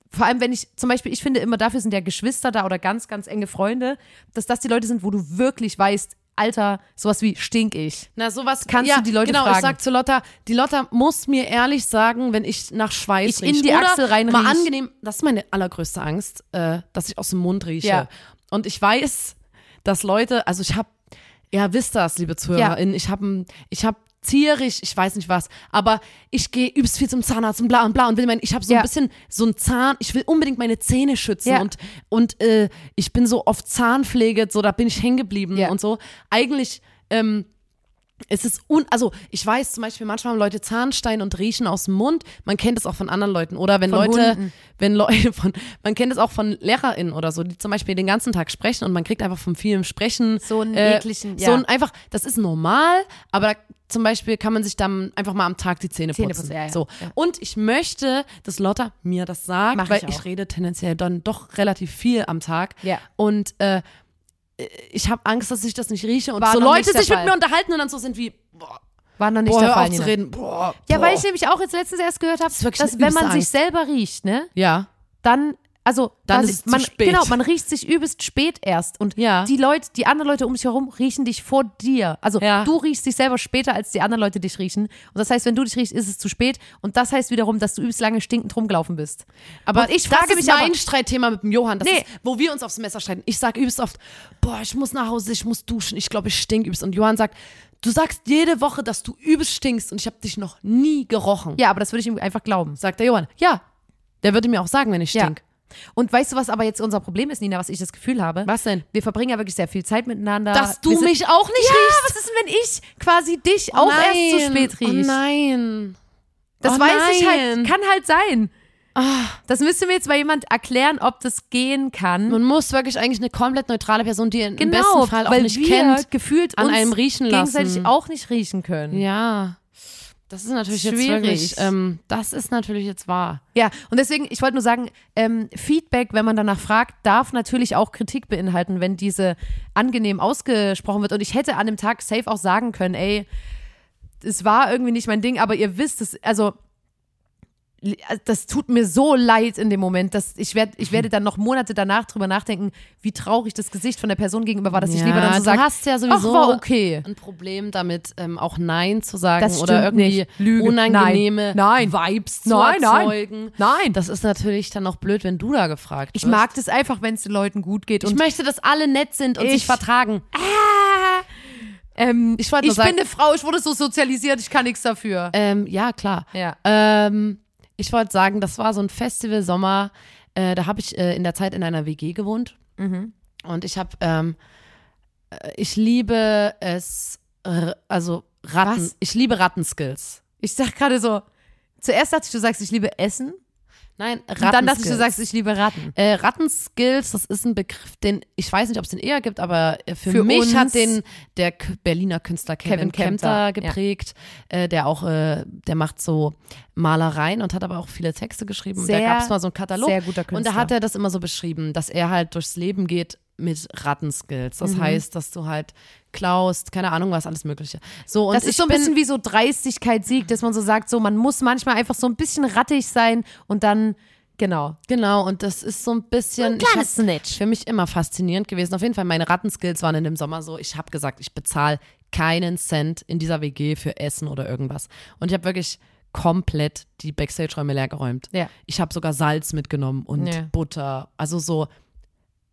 vor allem wenn ich, zum Beispiel, ich finde immer, dafür sind ja Geschwister da oder ganz, ganz enge Freunde, dass das die Leute sind, wo du wirklich weißt, Alter, sowas wie stink ich. Na, sowas Kannst ja, du die Leute genau, fragen? ich sag zu Lotta, die Lotta muss mir ehrlich sagen, wenn ich nach Schweiß Ich in riech. die Oder Achsel rein Mal angenehm, das ist meine allergrößte Angst, äh, dass ich aus dem Mund rieche. Ja. Und ich weiß, dass Leute, also ich habe, ja, wisst das, liebe ZuhörerInnen, ich habe ich hab zierig, ich weiß nicht was, aber ich gehe übelst viel zum Zahnarzt und bla und bla und will mein, ich habe so Ja. ein bisschen so ein Zahn, ich will unbedingt meine Zähne schützen Ja. und und äh, ich bin so oft Zahnpflege, so da bin ich hängen geblieben Ja. und so. Eigentlich ähm, es ist un, also ich weiß zum Beispiel, manchmal haben Leute Zahnstein und riechen aus dem Mund. Man kennt es auch von anderen Leuten. Oder wenn Von Leute, Hunden. wenn Leute von, man kennt es auch von LehrerInnen oder so, die zum Beispiel den ganzen Tag sprechen und man kriegt einfach von vielem Sprechen. So einen äh, ekligen, So ja. ein einfach, das ist normal, aber da, zum Beispiel kann man sich dann einfach mal am Tag die Zähne putzen. Zähne putzen, ja, ja. So. Ja. Und ich möchte, dass Lotta mir das sagt, Mach weil ich ich, rede tendenziell dann doch relativ viel am Tag. Ja. Und äh, ich habe Angst, dass ich das nicht rieche und War so noch Leute nicht der sich mit Fall. mir unterhalten und dann so sind wie, boah, War noch nicht boah der hör Fall. auf zu Nina. reden. Boah, Ja, boah. weil ich nämlich auch jetzt letztens erst gehört habe, ist wirklich dass eine wenn man übelste sich Angst. selber riecht, ne, Ja. dann, also Dann ist es zu man, spät. genau, man riecht sich übelst spät erst und Ja. die Leute, die anderen Leute um dich herum riechen dich vor dir. Also Ja. du riechst dich selber später, als die anderen Leute dich riechen. Und das heißt, wenn du dich riechst, ist es zu spät. Und das heißt wiederum, dass du übelst lange stinkend rumgelaufen bist. Aber Und ich das frage ist mich mein aber- Streitthema mit dem Johann, das Nee. ist, wo wir uns aufs Messer streiten. Ich sage übelst oft, boah, ich muss nach Hause, ich muss duschen, ich glaube, ich stink übelst. Und Johann sagt, du sagst jede Woche, dass du übelst stinkst und ich habe dich noch nie gerochen. Ja, aber das würde ich ihm einfach glauben. Sagt der Johann, ja. Der würde mir auch sagen, wenn ich Ja. Und weißt du, was aber jetzt unser Problem ist, Nina, was ich das Gefühl habe? Was denn? Wir verbringen ja wirklich sehr viel Zeit miteinander. Dass du sind- mich auch nicht Ja, riechst. was ist denn, wenn ich quasi dich auch erst zu spät Oh riech? nein. Das Oh weiß ich halt, nein. Kann halt sein. Das müsste mir jetzt mal jemand erklären, ob das gehen kann. Man muss wirklich eigentlich eine komplett neutrale Person, die im genau, besten Fall auch weil nicht kennt, gefühlt an einem riechen gegenseitig lassen. auch nicht riechen können. Ja. Das ist natürlich jetzt Schwierig. wirklich, ähm, das ist natürlich jetzt wahr. Ja, und deswegen, ich wollte nur sagen, ähm, Feedback, wenn man danach fragt, darf natürlich auch Kritik beinhalten, wenn diese angenehm ausgesprochen wird. Und ich hätte an dem Tag safe auch sagen können, ey, es war irgendwie nicht mein Ding, aber ihr wisst es, also das tut mir so leid in dem Moment, dass ich werde, ich werde dann noch Monate danach drüber nachdenken, wie traurig das Gesicht von der Person gegenüber war, dass ich Ja, lieber dann so du sage, hast ja ach, sowieso war okay. ein Problem damit, ähm, auch Nein zu sagen Das oder irgendwie unangenehme Nein. Nein. Vibes zu Nein, nein. erzeugen. Nein. Das ist natürlich dann auch blöd, wenn du da gefragt Ich wirst. mag das einfach, wenn es den Leuten gut geht. Ich möchte, dass alle nett sind und sich Ich- vertragen. ähm, Ich ich bin sagen- eine Frau, ich wurde so sozialisiert, ich kann nichts dafür. Ähm, ja, klar. Ja. Ähm, ich wollte sagen, das war so ein Festival Sommer. Äh, da habe ich äh, in der Zeit in einer WG gewohnt. Mhm. Und ich habe, ähm, äh, ich liebe es, also Ratten. Was? Ich liebe Rattenskills. Ich sag gerade so, zuerst dachte ich, du sagst, ich liebe Essen. Nein, Und dann ich, du sagst, ich liebe Ratten. Äh, Rattenskills, das ist ein Begriff, den ich weiß nicht, ob es den eher gibt, aber äh, für, Für mich hat den der Berliner Künstler Kevin, Kevin Kempter, Kempter geprägt, äh, der auch, äh, der macht so Malereien und hat aber auch viele Texte geschrieben. und da Sehr, gab es mal so einen Katalog. sehr guter Und Künstler. da hat er das immer so beschrieben, dass er halt durchs Leben geht mit Rattenskills. Das Mhm. heißt, dass du halt klaust, keine Ahnung was, alles Mögliche. So, und Das ist so ein bisschen wie so Dreistigkeit siegt, dass man so sagt, so man muss manchmal einfach so ein bisschen rattig sein und dann, genau. Genau, und das ist so ein bisschen. ich kleines Snitch. Für mich immer faszinierend gewesen. Auf jeden Fall, meine Rattenskills waren in dem Sommer so, ich habe gesagt, ich bezahle keinen Cent in dieser WG für Essen oder irgendwas. Und ich habe wirklich komplett die Backstage-Räume leer geräumt. Ja. Ich habe sogar Salz mitgenommen und Ja. Butter. Also so,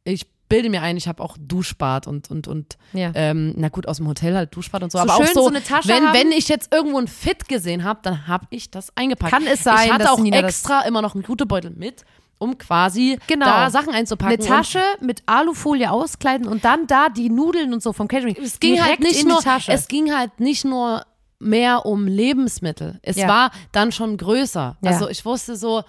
ich bilde mir ein, ich habe auch Duschbad und, und, und Ja. ähm, na gut, aus dem Hotel halt Duschbad und so. So aber auch so, so eine Tasche wenn, haben. wenn ich jetzt irgendwo ein Fit gesehen habe, dann habe ich das eingepackt. Kann es sein, ich hatte auch Nina extra immer noch einen Jutebeutel mit, um quasi Genau. da Sachen einzupacken. Eine Tasche mit Alufolie auskleiden und dann da die Nudeln und so vom Catering. Es ging halt nicht nur, es ging halt nicht nur mehr um Lebensmittel. Es Ja. war dann schon größer. Ja. Also ich wusste so,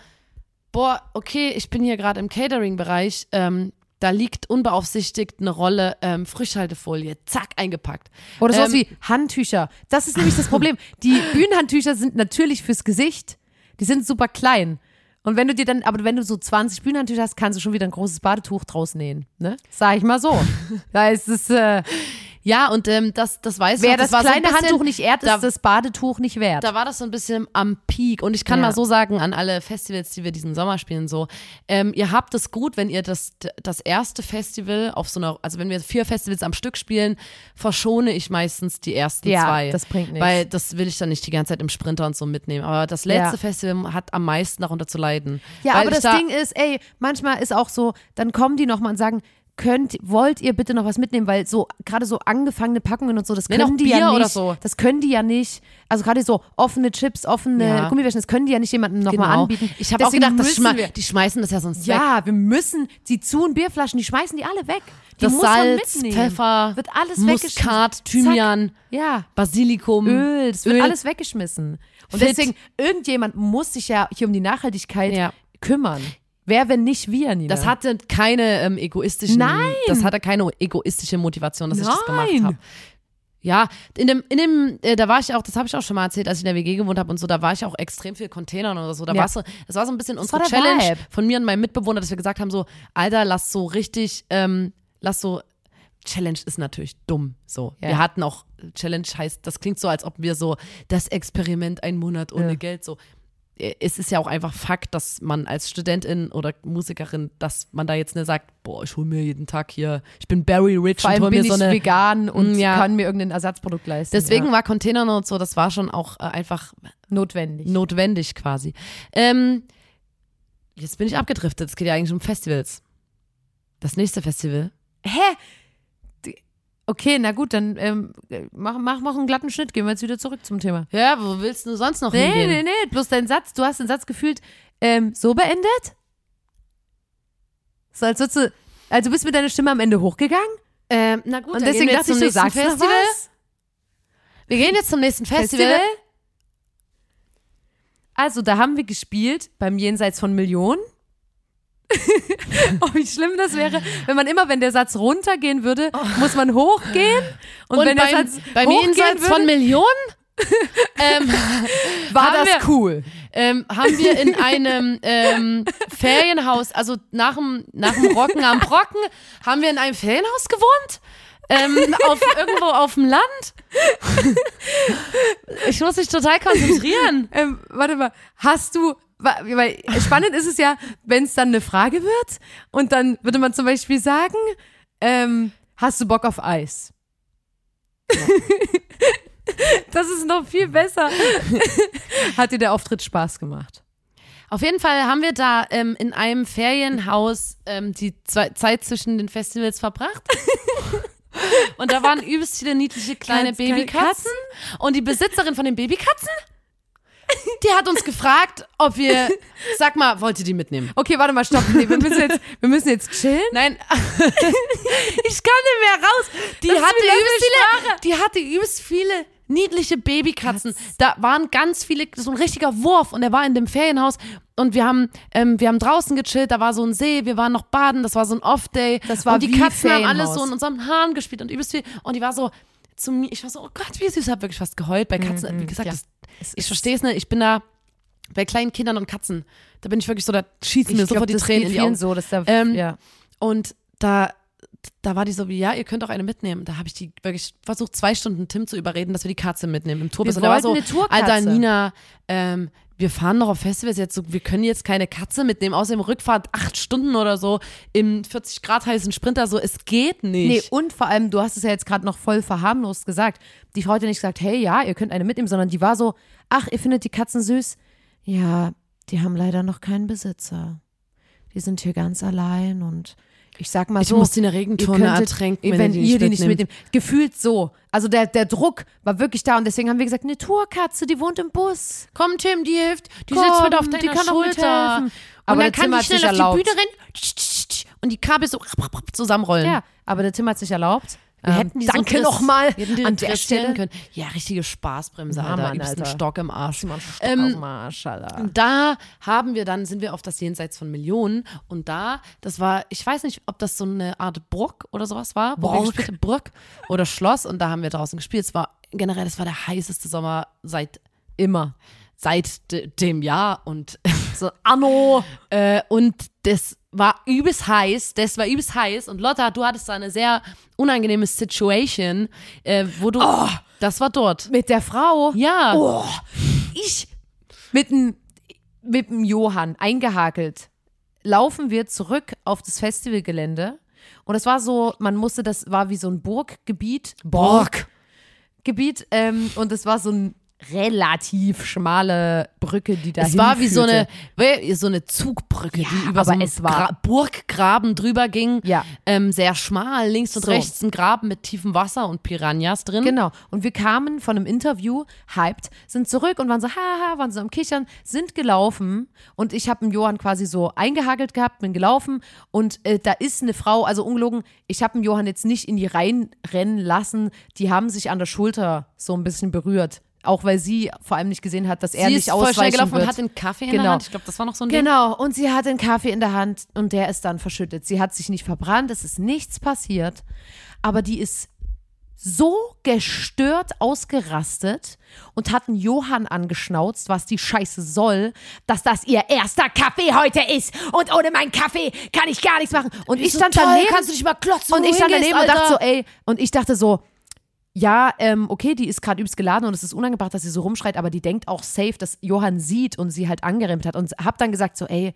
boah, okay, ich bin hier gerade im Catering-Bereich, ähm, da liegt unbeaufsichtigt eine Rolle ähm, Frischhaltefolie, zack, eingepackt. Oder sowas Ähm, wie Handtücher. Das ist nämlich das Problem. Die Bühnenhandtücher sind natürlich fürs Gesicht. Die sind super klein. Und wenn du dir dann, aber wenn du so 20 Bühnenhandtücher hast, kannst du schon wieder ein großes Badetuch draus nähen. Ne? Sag ich mal so. da ist es, äh, Ja, und ähm, das, das weiß ich wer noch, das, war so ein kleine bisschen- Handtuch nicht ehrt, da- ist das Badetuch nicht wert. Da war das so ein bisschen am Peak. Und ich kann Ja. mal so sagen, an alle Festivals, die wir diesen Sommer spielen, so, ähm, ihr habt es gut, wenn ihr das, das erste Festival auf so einer, also wenn wir vier Festivals am Stück spielen, verschone ich meistens die ersten Ja, zwei. das bringt nichts. Weil das will ich dann nicht die ganze Zeit im Sprinter und so mitnehmen. Aber das letzte Ja. Festival hat am meisten darunter zu leiden. Ja, aber ich das da, Ding ist, ey, manchmal ist auch so, dann kommen die nochmal und sagen, könnt, wollt ihr bitte noch was mitnehmen, weil so gerade so angefangene Packungen und so, das können die ja Bier nicht. oder so. Das können die ja nicht. Also gerade so offene Chips, offene Ja. Gummibärchen, das können die ja nicht jemandem nochmal genau. anbieten. Ich habe auch gedacht, das schma wir, die schmeißen das ja sonst weg. ja, wir müssen die Zu- und Bierflaschen, die schmeißen die alle weg. Die Das muss man Salz, mitnehmen. Pfeffer, wird alles Muskat. Thymian, Zack. Ja. Basilikum, Öl, das wird Öl. alles weggeschmissen. Und Fit. deswegen, irgendjemand muss sich ja hier um die Nachhaltigkeit Ja. kümmern. Wer, wenn nicht wir, Nina? Das hatte keine ähm, egoistischen. Nein. Das hatte keine egoistische Motivation, dass ich das gemacht Nein. habe. Ja, in dem, in dem, äh, da war ich auch, das habe ich auch schon mal erzählt, als ich in der WG gewohnt habe und so, da war ich auch extrem viel Containern oder so. Da Ja. war so, das war so ein bisschen war unsere Challenge Vibe. von mir und meinem Mitbewohner, dass wir gesagt haben, so, Alter, lass so richtig, ähm, lass so, Challenge ist natürlich dumm. So. Ja. Wir hatten auch, Challenge heißt, das klingt so, als ob wir so das Experiment einen Monat ohne Ja. Geld so. Es ist ja auch einfach Fakt, dass man als Studentin oder Musikerin, dass man da jetzt nicht sagt, boah, ich hole mir jeden Tag hier, ich bin Barry Rich Vor und allem hol bin mir ich so eine. vegan und Mm, ja. kann mir irgendein Ersatzprodukt leisten. Deswegen ja. war Container und so, das war schon auch äh, einfach notwendig. notwendig quasi. Ähm, jetzt bin ich abgedriftet, es geht ja eigentlich um Festivals. Das nächste Festival. Hä? Okay, na gut, dann ähm, mach, mach, mach einen glatten Schnitt. Gehen wir jetzt wieder zurück zum Thema. Ja, wo willst du sonst noch Nee, hingehen? nee, nee, bloß dein Satz, du hast den Satz gefühlt ähm, so beendet? So, als würdest du, also bist mit deiner Stimme am Ende hochgegangen? Ähm, na gut, Und dann deswegen gehen wir dachte ich, du nächsten sagst Festival. was? Wir gehen jetzt zum nächsten Festival. Also, da haben wir gespielt beim Jenseits von Millionen. oh, wie schlimm das wäre, wenn man immer, wenn der Satz runtergehen würde, muss man hochgehen. Und, Und wenn beim, der Satz beim Jenseits würde, von Millionen ähm, war das wir- cool. ähm, haben wir in einem ähm, Ferienhaus, also nach dem, nach dem Rocken am Brocken, haben wir in einem Ferienhaus gewohnt. Ähm, auf, irgendwo auf dem Land. Ich muss mich total konzentrieren. Ähm, warte mal, hast du, weil spannend ist es ja, wenn es dann eine Frage wird und dann würde man zum Beispiel sagen, ähm, hast du Bock auf Eis? das ist noch viel besser. Hat dir der Auftritt Spaß gemacht? Auf jeden Fall haben wir da ähm, in einem Ferienhaus ähm, die zwei, Zeit zwischen den Festivals verbracht. Und da waren übelst viele niedliche kleine Ganz kleine Babykatzen. Und die Besitzerin von den Babykatzen, die hat uns gefragt, ob wir, sag mal, wollt ihr die mitnehmen? Okay, warte mal, stopp. Nee, wir, müssen jetzt, wir müssen jetzt chillen. Nein, ich kann nicht mehr raus. Die Das hatte, übelst viele, die hatte übelst viele niedliche Babykatzen. Da waren ganz viele, so ein richtiger Wurf und er war in dem Ferienhaus und wir haben, ähm, wir haben draußen gechillt, da war so ein See, wir waren noch baden, das war so ein Off-Day. Das war und die wie Katzen haben alles so in unseren Haaren gespielt und übelst viel und die war so zu mir, ich war so, oh Gott, wie süß, hab wirklich fast geheult bei Katzen. Wie gesagt, ja. das, ich verstehe es nicht, ich bin da bei kleinen Kindern und Katzen, da bin ich wirklich so, da schießen mir Ich sofort die Tränen in die Augen. so, dass da, Ähm, ja. Und da, da war die so wie, ja, ihr könnt auch eine mitnehmen. Da habe ich die wirklich versucht, zwei Stunden Tim zu überreden, dass wir die Katze mitnehmen im Tourbus. Wir Und der war so, wollten eine Tourkatze. Alter, Nina, ähm, wir fahren noch auf Festivals jetzt so, wir können jetzt keine Katze mitnehmen, außerdem Rückfahrt acht Stunden oder so im 40 Grad heißen Sprinter, so, es geht Nee, nicht. und vor allem, du hast es ja jetzt gerade noch voll verharmlost gesagt. Die Frau hat ja nicht gesagt, hey, ja, ihr könnt eine mitnehmen, sondern die war so, ach, ihr findet die Katzen süß? Ja, die haben leider noch keinen Besitzer. Die sind hier ganz allein und ich sag mal ich so. muss die in der Regentonne könntet- ertränken, wenn, wenn ihr ihr die die nicht mitnehmt. Gefühlt so. Also der, der Druck war wirklich da und deswegen haben wir gesagt, eine Tourkatze, die wohnt im Bus. Komm, Tim, die hilft, die Komm, sitzt mit auf die deiner kann auch Schulter. Und Aber dann kann Tim die schnell auf die Bühne rennen und die Kabel so zusammenrollen. Ja, aber der Tim hat sich erlaubt, Wir Ähm, hätten die danke so nochmal wir an der Stelle- können. Ja, richtige Spaßbremse, Alter. Mann, Übelst einen Alter. Stock im Arsch. Stock Ähm, dem Arsch, Alter. Da haben wir dann, sind wir auf das Jenseits von Millionen und da, das war, ich weiß nicht, ob das so eine Art Burg oder sowas war, wir haben, Burg oder Schloss und da haben wir draußen gespielt. Es war generell, es war der heißeste Sommer seit, Immer. seit de, dem Jahr und, So, Anno. äh, und das war übelst heiß, das war übelst heiß und Lotta, du hattest da eine sehr unangenehme Situation, äh, wo du, das war dort. Mit der Frau. Ja. Oh, ich mit dem mit dem Johann eingehakelt laufen wir zurück auf das Festivalgelände und es war so, man musste, das war wie so ein Burggebiet, Gebiet ähm, und es war so ein relativ schmale Brücke, die da Es war wie so eine, wie so eine Zugbrücke, Ja, die über so einen es war- Gra Burggraben drüber ging. Ja. Ähm, sehr schmal, links und So. rechts ein Graben mit tiefem Wasser und Piranhas drin. Genau. Und wir kamen von einem Interview, hyped, sind zurück und waren so, haha, waren so am Kichern, sind gelaufen und ich habe einen Johann quasi so eingehagelt gehabt, bin gelaufen und äh, da ist eine Frau, also ungelogen, ich habe einen Johann jetzt nicht in die Reihen rennen lassen, die haben sich an der Schulter so ein bisschen berührt. Auch weil sie vor allem nicht gesehen hat, dass er Sie nicht ist voll schnell ausweichen gelaufen wird. und hat den Kaffee in Genau. der Hand. Ich glaube, das war noch so ein Ding. Genau, und sie hat den Kaffee in der Hand und der ist dann verschüttet. Sie hat sich nicht verbrannt, es ist nichts passiert, aber die ist so gestört ausgerastet und hat einen Johann angeschnauzt, was die Scheiße soll, dass das ihr erster Kaffee heute ist und ohne meinen Kaffee kann ich gar nichts machen. Und ich so stand toll, daneben kannst du dich mal klotzen, und ich stand daneben und dachte so, Alter. ey, und ich dachte so, ja, ähm, okay, die ist gerade übelst geladen und es ist unangebracht, dass sie so rumschreit, aber die denkt auch safe, dass Johann sieht und sie halt angerempelt hat und hab dann gesagt so, ey,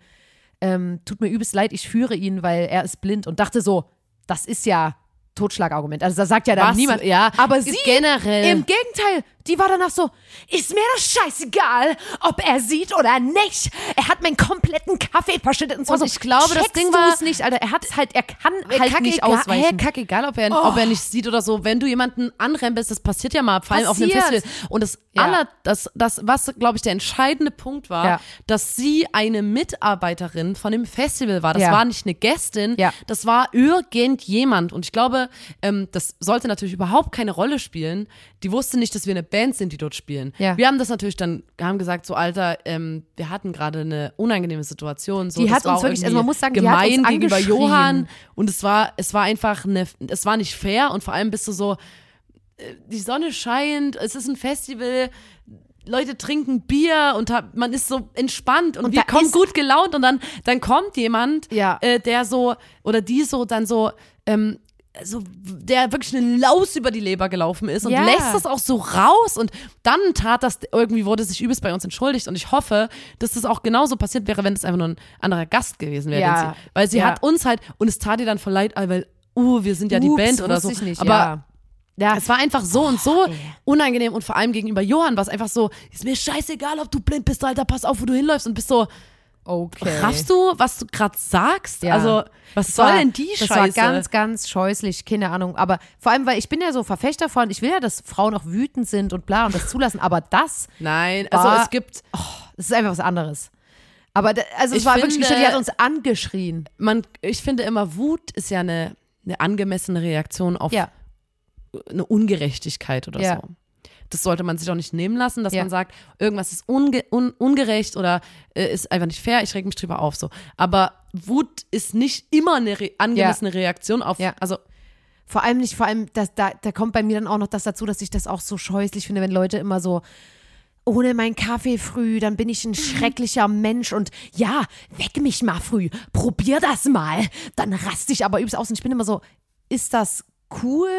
ähm, tut mir übelst leid, ich führe ihn, weil er ist blind und dachte so, das ist ja Totschlagargument. Also da sagt ja dann Was? niemand. Ja, aber sie generell. im Gegenteil, die war danach so, ist mir das scheißegal, ob er sieht oder nicht. Er hat meinen kompletten Kaffee verschüttet und, zwar Und so, ich glaube, das Ding war- es nicht, Alter. Er hat es halt, er kann halt Kacke nicht egal, ausweichen. Hey, kack egal, ob er, ob er nicht sieht oder so. Wenn du jemanden anrempelst, das passiert ja mal, vor allem auf einem Passiert. Festival. Und das Ja. aller, das, das, was, glaube ich, der entscheidende Punkt war, Ja. dass sie eine Mitarbeiterin von dem Festival war. Das Ja. war nicht eine Gästin, Ja. das war irgendjemand. Und ich glaube, ähm, das sollte natürlich überhaupt keine Rolle spielen. Die wusste nicht, dass wir eine Band sind, die dort spielen. Ja. Wir haben das natürlich dann, haben gesagt, so Alter, ähm, wir hatten gerade eine unangenehme Situation. So, Die hat uns wirklich- also man muss sagen, gemein gegenüber. Johann. Und es war, es war einfach eine, es war nicht fair und vor allem bist du so, äh, die Sonne scheint, es ist ein Festival, Leute trinken Bier und hab, man ist so entspannt und, Und wir kommen gut gelaunt und dann, dann kommt jemand, Ja. äh, der so, oder die so dann so, ähm, so, der wirklich eine Laus über die Leber gelaufen ist und Ja. lässt das auch so raus und dann tat das, irgendwie wurde sich übelst bei uns entschuldigt und ich hoffe, dass das auch genauso passiert wäre, wenn es einfach nur ein anderer Gast gewesen wäre. Ja. sie, weil sie Ja. hat uns halt, und es tat ihr dann voll leid, weil, uh, wir sind ja die Ups, Band oder so. Ich nicht, Aber ja. Ja, es war einfach so und so unangenehm und vor allem gegenüber Johann war es einfach so, ist mir scheißegal, ob du blind bist, Alter, pass auf, wo du hinläufst und bist so, okay. raffst du, was du gerade sagst? Ja. Also, was Das soll war- denn die das Scheiße? war ganz, ganz scheußlich, keine Ahnung. Aber vor allem, weil ich bin ja so Verfechter von, ich will ja, dass Frauen auch wütend sind und bla und das zulassen, aber das, Nein, also war- es gibt, das ist einfach was anderes. Aber da, also es Ich war wirklich finde- gestellt, die hat uns angeschrien. man, ich finde immer, Wut ist ja eine, eine angemessene Reaktion auf Ja. eine Ungerechtigkeit oder Ja. so. Das sollte man sich auch nicht nehmen lassen, dass Ja. man sagt, irgendwas ist unge un ungerecht oder äh, ist einfach nicht fair, ich reg mich drüber auf so. Aber Wut ist nicht immer eine re angemessene Reaktion auf, Ja. also Vor allem nicht, vor allem, das, da, da kommt bei mir dann auch noch das dazu, dass ich das auch so scheußlich finde, wenn Leute immer so, ohne meinen Kaffee früh, dann bin ich ein schrecklicher Mensch und ja, weck mich mal früh, probier das mal, dann raste ich aber übelst aus und ich bin immer so, ist das cool,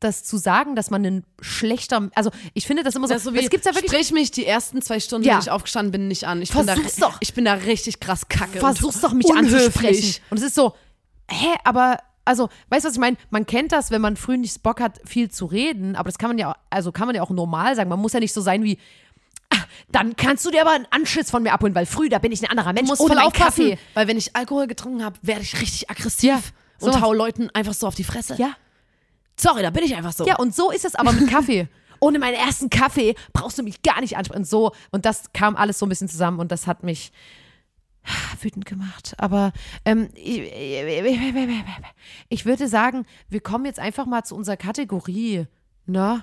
das zu sagen, dass man ein schlechter, also ich finde das immer so, Das so wie, es gibt's ja wirklich, sprich mich die ersten zwei Stunden, Ja. wenn ich aufgestanden bin, nicht an. Ich bin, da, Versuch's doch. ich bin da richtig krass kacke. versuch's doch mich unhöflich. anzusprechen. Und es ist so, hä, aber also, weißt du, was ich meine? Man kennt das, wenn man früh nicht Bock hat, viel zu reden, aber das kann man ja, also kann man ja auch normal sagen. Man muss ja nicht so sein wie, ah, dann kannst du dir aber einen Anschiss von mir abholen, weil früh, da bin ich ein anderer Mensch. Ich muss ohne voll aufpassen, Kaffee. weil wenn ich Alkohol getrunken habe, werde ich richtig aggressiv Ja, und hau Leuten einfach so auf die Fresse. Ja. Sorry, da bin ich einfach so. Ja, und so ist es aber mit Kaffee. Ohne meinen ersten Kaffee brauchst du mich gar nicht ansprechen. So, und das kam alles so ein bisschen zusammen und das hat mich wütend gemacht. Aber ähm, ich, ich würde sagen, wir kommen jetzt einfach mal zu unserer Kategorie. Ne?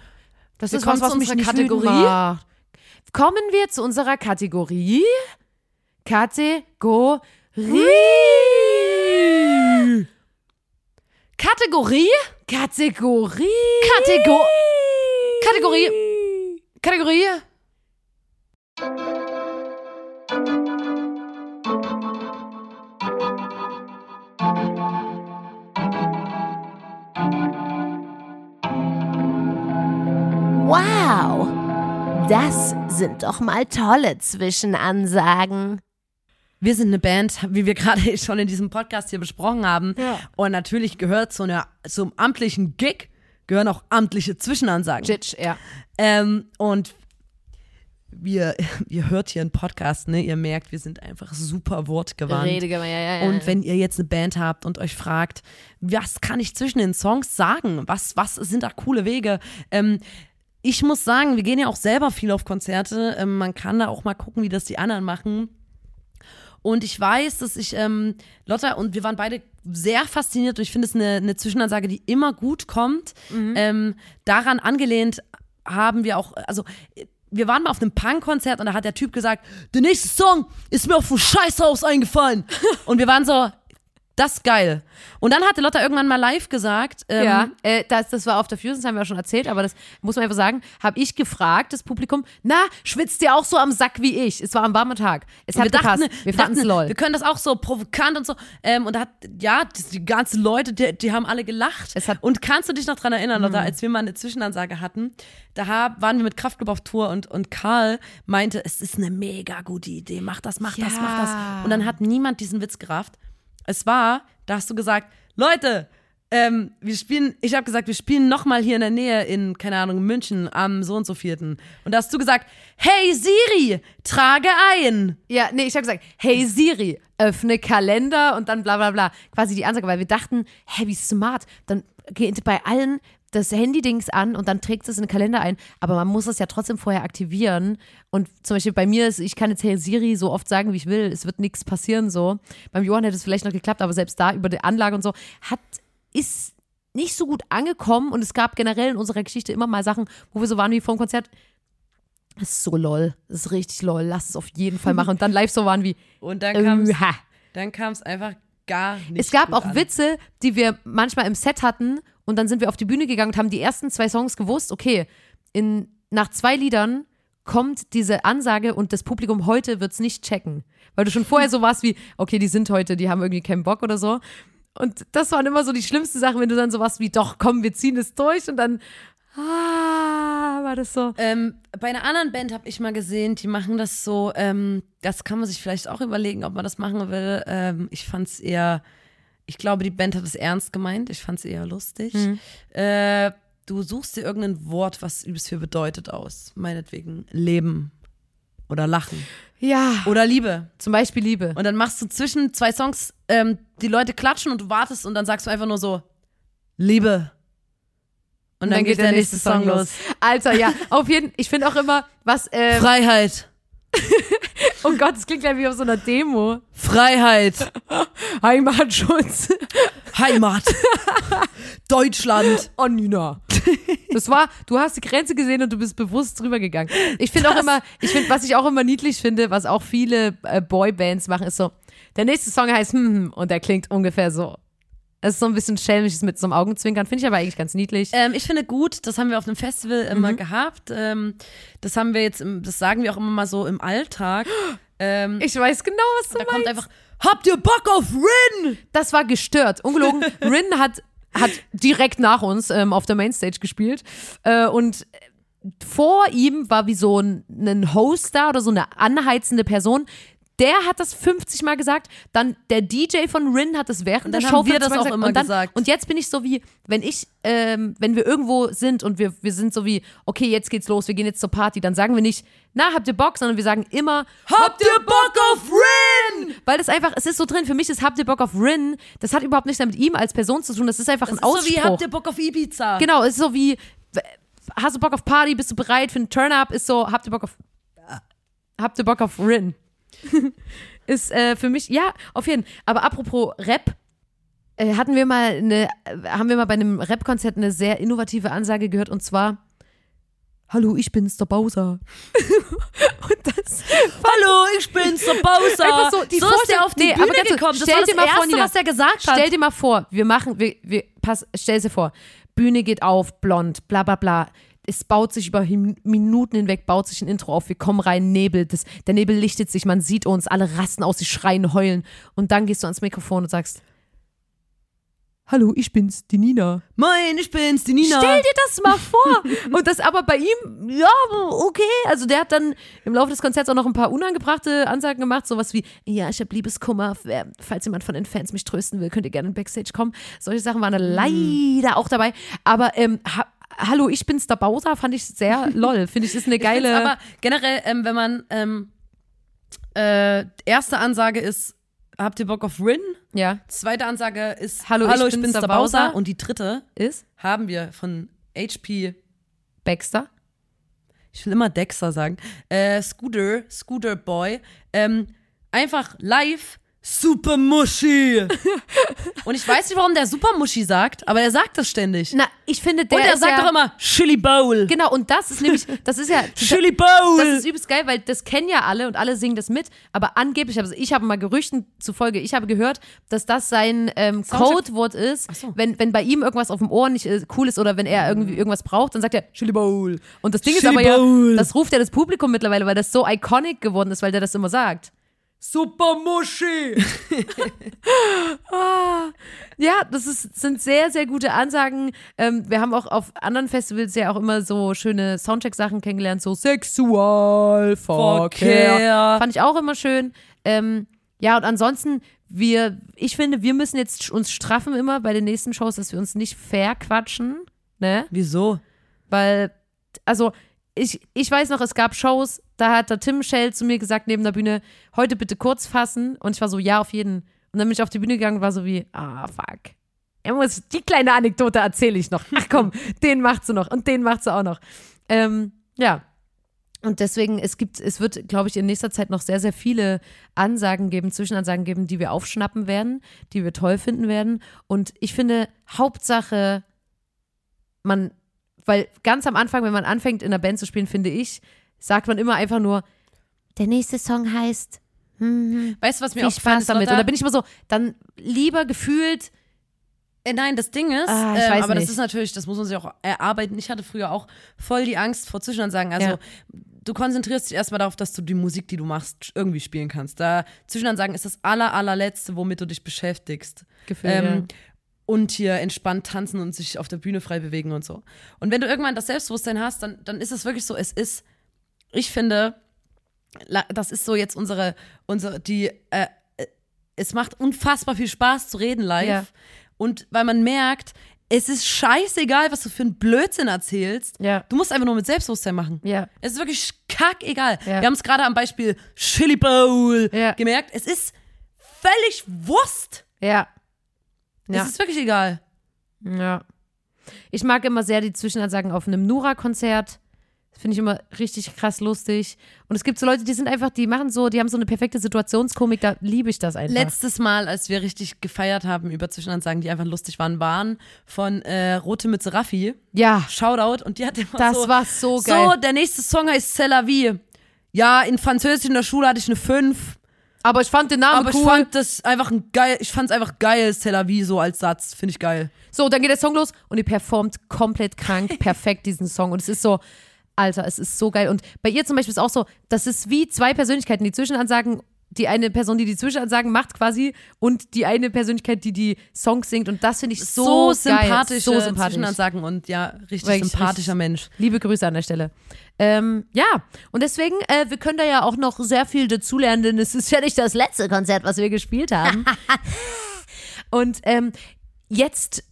Das Wir ist was, was unserer nicht Kategorie? macht. Kommen wir zu unserer Kategorie. Kategorie. Kategorie? Kategorie. Kategor Kategorie. Kategorie. Wow, das sind doch mal tolle Zwischenansagen. Wir sind eine Band, wie wir gerade schon in diesem Podcast hier besprochen haben. Ja. Und natürlich gehört zu einer, zum amtlichen Gig gehören auch amtliche Zwischenansagen. Jitsch, ja. Ähm, und wir, ihr hört hier einen Podcast, ne? Ihr merkt, wir sind einfach super wortgewandt. Redege, ja, ja, ja. Und wenn ihr jetzt eine Band habt und euch fragt, was kann ich zwischen den Songs sagen? Was, was sind da coole Wege? Ähm, ich muss sagen, wir gehen ja auch selber viel auf Konzerte. Ähm, man kann da auch mal gucken, wie das die anderen machen. Und ich weiß, dass ich, ähm, Lotta und wir waren beide sehr fasziniert und ich finde es eine, eine Zwischenansage, die immer gut kommt. Ähm, daran angelehnt haben wir auch, also wir waren mal auf einem Punk-Konzert und da hat der Typ gesagt, der nächste Song ist mir auf dem Scheißhaus eingefallen. und wir waren so, das ist geil. Und dann hatte Lotta irgendwann mal live gesagt, ähm, Ja, äh, das, das war auf der Fusion, das haben wir ja schon erzählt, aber das muss man einfach sagen, habe ich gefragt, das Publikum, na, schwitzt ihr auch so am Sack wie ich? Es war ein warmer Tag. Es Und hat wir dachten. Wir, fanden es lol. wir können das auch so provokant und so. Ähm, und da hat, ja, das, die ganzen Leute, die, die haben alle gelacht. Mhm. und kannst du dich noch dran erinnern, Lotta, als wir mal eine Zwischenansage hatten, da hab, waren wir mit Kraftclub auf Tour und, und Karl meinte, es ist eine mega gute Idee, mach das, mach das, Ja. mach das. Und dann hat niemand diesen Witz gerafft. Es war, da hast du gesagt, Leute, ähm, wir spielen, ich habe gesagt, wir spielen nochmal hier in der Nähe in, keine Ahnung, München am so und so vierten. Und da hast du gesagt, hey Siri, trage ein. Ja, nee, ich habe gesagt, hey Siri, öffne Kalender und dann bla bla bla. Quasi die Ansage, weil wir dachten, hä, wie smart. Dann geht bei allen das Handy-Dings an und dann trägt es in den Kalender ein. Aber man muss es ja trotzdem vorher aktivieren. Und zum Beispiel bei mir ist, ich kann jetzt Hey Siri so oft sagen, wie ich will, es wird nichts passieren so. Beim Johann hätte es vielleicht noch geklappt, aber selbst da über die Anlage und so hat, ist nicht so gut angekommen und es gab generell in unserer Geschichte immer mal Sachen, wo wir so waren wie vor dem Konzert. Das ist so lol. Das ist richtig lol. Lass es auf jeden Fall machen. Und dann live so waren wie, Und dann kam es äh, einfach gar nicht. Es gab auch an. Witze, die wir manchmal im Set hatten und dann sind wir auf die Bühne gegangen und haben die ersten zwei Songs gewusst, okay, in, nach zwei Liedern kommt diese Ansage und das Publikum heute wird es nicht checken. Weil du schon vorher so warst wie, okay, die sind heute, die haben irgendwie keinen Bock oder so. Und das waren immer so die schlimmsten Sachen, wenn du dann so warst wie, doch, komm, wir ziehen es durch und dann, ah, war das so. Ähm, bei einer anderen Band habe ich mal gesehen, die machen das so, ähm, das kann man sich vielleicht auch überlegen, ob man das machen will. Ähm, ich fand es eher, ich glaube, die Band hat es ernst gemeint. Ich fand es eher lustig. Äh, du suchst dir irgendein Wort, was übelst viel bedeutet aus. Meinetwegen Leben oder Lachen Ja, oder Liebe. zum Beispiel Liebe. Und dann machst du zwischen zwei Songs, ähm, die Leute klatschen und du wartest und dann sagst du einfach nur so, Liebe. Und dann, geht der nächste Song los. Alter, ja, auf jeden Ich finde auch immer, was, ähm, Freiheit. oh Gott, das klingt gleich wie auf so einer Demo. Freiheit. Heimatschutz. Heimat. Deutschland. Oh, Nina. Das war, du hast die Grenze gesehen und du bist bewusst drüber gegangen. Ich finde auch immer, ich finde, was ich auch immer niedlich finde, was auch viele äh, Boybands machen, ist so, der nächste Song heißt hm, hm und der klingt ungefähr so. Das ist so ein bisschen schelmisches mit so einem Augenzwinkern, finde ich aber eigentlich ganz niedlich. Ähm, ich finde gut, das haben wir auf einem Festival immer gehabt. Ähm, das haben wir jetzt, im, das sagen wir auch immer mal so im Alltag. Ähm, Ich weiß genau, was du da meinst. kommt einfach, habt ihr Bock auf Rin? Das war gestört. Ungelogen. Rin hat, hat direkt nach uns ähm, auf der Mainstage gespielt. Äh, und vor ihm war wie so ein, ein Host da oder so eine anheizende Person. Der hat das 50 Mal gesagt. Dann der DJ von Rin hat das während der Show haben wir 50 das auch gesagt. immer und dann, gesagt. Und jetzt bin ich so wie, wenn ich, ähm, wenn wir irgendwo sind und wir, wir sind so wie, okay, jetzt geht's los, wir gehen jetzt zur Party, dann sagen wir nicht, na, habt ihr Bock, sondern wir sagen immer, Habt ihr Bock auf Rin? weil das einfach, es ist so drin, für mich ist Habt ihr Bock auf Rin, das hat überhaupt nichts mit ihm als Person zu tun, das ist einfach Das ein ist so Ausspruch. wie, habt ihr Bock auf Ibiza? genau, es ist so wie, hast du Bock auf Party, bist du bereit für einen Turn-Up, ist so, habt ihr Bock auf, habt ihr Bock auf Rin. ist äh, für mich, ja, auf jeden Fall. Aber apropos Rap, äh, hatten wir mal eine, haben wir mal bei einem Rap-Konzert eine sehr innovative Ansage gehört und zwar Hallo, ich bin's, der Bowser. und das Hallo, ich bin's, der Bowser. So, die so ist der auf die Nee, Bühne aber gekommen. Stell das dir mal vor, Nina, was er gesagt hat. Stell dir mal vor, wir machen, wir, wir, pass, stell dir vor, Bühne geht auf, blond, bla bla bla. Es baut sich über Minuten hinweg, baut sich ein Intro auf, wir kommen rein, Nebel, das, der Nebel lichtet sich, man sieht uns, alle rasten aus, sie schreien, heulen. Und dann gehst du ans Mikrofon und sagst, Hallo, ich bin's, die Nina. Moin, ich bin's, die Nina. Stell dir das mal vor. Und das aber bei ihm, ja, okay. Also der hat dann im Laufe des Konzerts auch noch ein paar unangebrachte Ansagen gemacht, sowas wie, ja, ich habe Liebeskummer, falls jemand von den Fans mich trösten will, könnt ihr gerne in Backstage kommen. Solche Sachen waren da leider auch dabei. Aber ähm, ha Hallo, ich bin's der Bowser, fand ich sehr lol. Finde ich, ist eine Ich geile. Aber generell, ähm, wenn man ähm, äh, erste Ansage ist, habt ihr Bock auf Rin? ja, Zweite Ansage ist Hallo, ich bin's, der Bowser. Und die dritte ist haben wir von HP, Baxter. ich will immer Dexter sagen, äh, Scooter, Scooter Boy, ähm, einfach live Super Muschi. und ich weiß nicht, warum der Super Muschi sagt, aber er sagt das ständig. Na, ich finde, der und er ist sagt ja, doch immer Chili Bowl. Genau, und das ist nämlich, das ist ja Chili Bowl. Das ist übelst geil, weil das kennen ja alle und alle singen das mit. Aber angeblich, also ich habe mal Gerüchten zufolge, ich habe gehört, dass das sein ähm, Codewort ist, so. wenn, wenn bei ihm irgendwas auf dem Ohr nicht äh, cool ist oder wenn er irgendwie irgendwas braucht, dann sagt er Chili Bowl. Und das Ding ist Chili aber ja, Bowl. das ruft ja das Publikum mittlerweile, weil das so iconic geworden ist, weil der das immer sagt. Super Muschi. Ah, ja, das ist, sind sehr, sehr gute Ansagen. Ähm, wir haben auch auf anderen Festivals ja auch immer so schöne Soundcheck-Sachen kennengelernt, so Sexualverkehr. Verkehr. Fand ich auch immer schön. Ähm, ja, und ansonsten, wir, ich finde, wir müssen jetzt uns straffen immer bei den nächsten Shows, dass wir uns nicht verquatschen, ne? Wieso? Weil, also, ich, ich weiß noch, es gab Shows, da hat der Tim Schell zu mir gesagt, neben der Bühne, heute bitte kurz fassen. Und ich war so, ja, auf jeden. Und dann bin ich auf die Bühne gegangen und war so wie, ah, fuck. Er muss, die kleine Anekdote erzähle ich noch. Ach komm, den macht sie noch und den macht sie auch noch. Ähm, ja. Und deswegen, es gibt, es wird, glaube ich, in nächster Zeit noch sehr, sehr viele Ansagen geben, Zwischenansagen geben, die wir aufschnappen werden, die wir toll finden werden. Und ich finde, Hauptsache, man, weil ganz am Anfang, wenn man anfängt, in einer Band zu spielen, finde ich, sagt man immer einfach nur, der nächste Song heißt Weißt du, was mir viel auch Spaß damit. Und da bin ich immer so, dann lieber gefühlt, Äh, nein, das Ding ist, Ah, ich ähm, aber das nicht. ist natürlich, das muss man sich auch erarbeiten. Ich hatte früher auch voll die Angst vor Zwischenansagen. Also Ja. du konzentrierst dich erstmal darauf, dass du die Musik, die du machst, irgendwie spielen kannst. Da Zwischenansagen ist das aller, allerletzte, womit du dich beschäftigst. Gefühl, Ähm, Und hier entspannt tanzen und sich auf der Bühne frei bewegen und so. Und wenn du irgendwann das Selbstbewusstsein hast, dann, dann ist es wirklich so, es ist, ich finde, das ist so jetzt unsere, unsere, die, äh, äh, es macht unfassbar viel Spaß zu reden live. Ja. Und weil man merkt, es ist scheißegal, was du für einen Blödsinn erzählst. Ja. Du musst einfach nur mit Selbstbewusstsein machen. Ja. Es ist wirklich kackegal. Ja. Wir haben es gerade am Beispiel Chili Bowl gemerkt. Es ist völlig Wurst. ja. Es Ja. ist wirklich egal. Ja. Ich mag immer sehr die Zwischenansagen auf einem Nura-Konzert. Das finde ich immer richtig krass lustig. Und es gibt so Leute, die sind einfach, die machen so, die haben so eine perfekte Situationskomik, da liebe ich das einfach. Letztes Mal, als wir richtig gefeiert haben über Zwischenansagen, die einfach lustig waren, waren von äh, Rote Mütze Raffi. ja, Shoutout. Und die hat immer das so, war so so, geil. der nächste Song heißt C'est la vie. Ja, in Französisch in der Schule hatte ich eine 5. aber ich fand den Namen Aber cool. ich fand das einfach ein geil, ich fand es einfach geil, C'est la vie so als Satz. Finde ich geil. So, dann geht der Song los und die performt komplett krank, perfekt diesen Song. Und es ist so, Alter, es ist so geil. Und bei ihr zum Beispiel ist auch so, das ist wie zwei Persönlichkeiten, die Zwischenansagen, die eine Person, die die Zwischenansagen macht quasi und die eine Persönlichkeit, die die Songs singt. Und das finde ich so, So, sympathisch. So sympathisch. Zwischenansagen und ja, richtig Wirklich sympathischer richtig- Mensch. Liebe Grüße an der Stelle. Ähm, ja, und deswegen, äh, wir können da ja auch noch sehr viel dazulernen, denn es ist ja nicht das letzte Konzert, was wir gespielt haben. und ähm, jetzt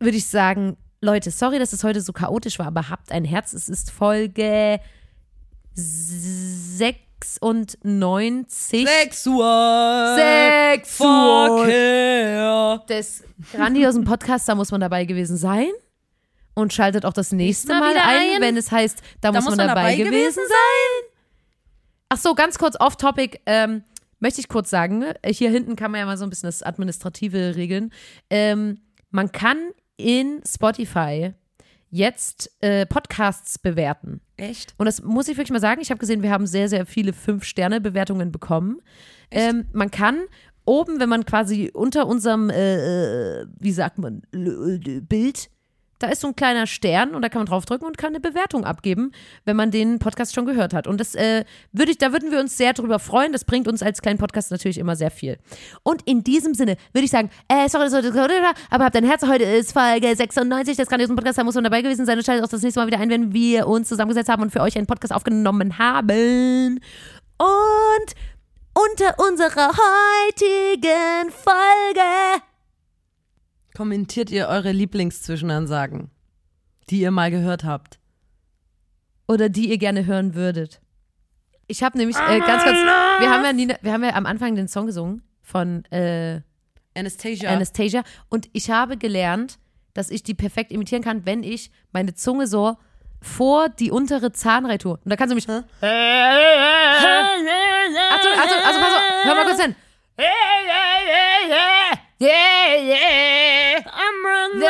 würde ich sagen, Leute, sorry, dass es heute so chaotisch war, aber habt ein Herz. Es ist Folge 96 Sexual. Sexual. Des grandiosen Podcasts. Da muss man dabei gewesen sein. Und schaltet auch das nächste Mal Mal, ein, ein. wenn es heißt, da, muss man, dabei, gewesen sein. Ach so, ganz kurz off-topic. Ähm, möchte ich kurz sagen, hier hinten kann man ja mal so ein bisschen das Administrative regeln. Ähm, man kann in Spotify jetzt äh, Podcasts bewerten. Echt? Und das muss ich wirklich mal sagen. Ich habe gesehen, wir haben sehr, sehr viele Fünf-Sterne-Bewertungen bekommen. Ähm, man kann oben, wenn man quasi unter unserem, äh, äh, wie sagt man, Bild, da ist so ein kleiner Stern und da kann man draufdrücken und kann eine Bewertung abgeben, wenn man den Podcast schon gehört hat. Und das äh, würde ich, da würden wir uns sehr drüber freuen. Das bringt uns als kleinen Podcast natürlich immer sehr viel. Und in diesem Sinne würde ich sagen, äh, sorry, sorry, sorry, aber habt ein Herz, heute ist Folge 96 des grandiosen Podcasts, da muss man dabei gewesen sein und schaltet auch das nächste Mal wieder ein, wenn wir uns zusammengesetzt haben und für euch einen Podcast aufgenommen haben. Und unter unserer heutigen Folge Kommentiert ihr eure Lieblingszwischenansagen, die ihr mal gehört habt? oder die ihr gerne hören würdet. Ich habe nämlich äh, ganz kurz, wir haben ja Nina, wir haben ja am Anfang den Song gesungen von äh, Anastasia. Anastasia und ich habe gelernt, dass ich die perfekt imitieren kann, wenn ich meine Zunge so vor die untere Zahnreihe tue. Und da kannst du mich. Achtung, Achtung, also pass auf, hör mal kurz hin. Yeah, yeah. I'm running,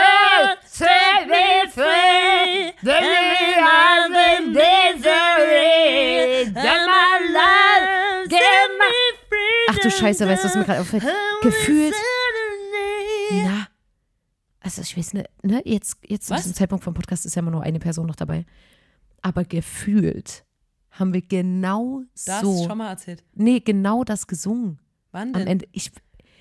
set me free. Let me out of misery. Then my life, get my Ach du Scheiße, weißt du, was mir gerade auffällt? Gefühlt. Na. Also ich weiß nicht, ne? Jetzt, jetzt zu Was? diesem Zeitpunkt vom Podcast ist ja immer nur eine Person noch dabei. Aber gefühlt haben wir genau das so. schon mal erzählt. Nee, genau das gesungen Wann am denn? Ende. Ich,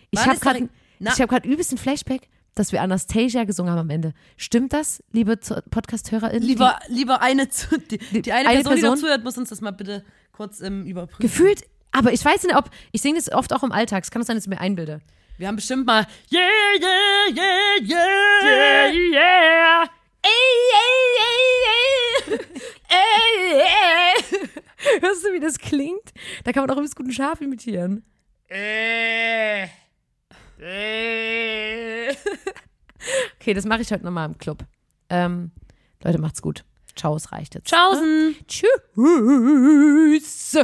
ich habe gerade Na- ich hab grad übelst ein Flashback, dass wir Anastasia gesungen haben am Ende. Stimmt das, liebe Podcast-HörerInnen? Lieber, lieber eine, zu, die, die eine, Eine Person, die Person? noch zuhört, muss uns das mal bitte kurz ähm, überprüfen. Gefühlt, aber ich weiß nicht, ob, ich singe das oft auch im Alltag. Es kann das sein, dass ich mir einbilde. Wir haben bestimmt mal Yeah, yeah, yeah, yeah, yeah, yeah. Hörst du, wie das klingt? Da kann man auch übelst gut ein Schaf imitieren. Okay, das mache ich heute nochmal im Club. Ähm, Leute, macht's gut. Ciao, es reicht jetzt. Tschaußen. Tschüss.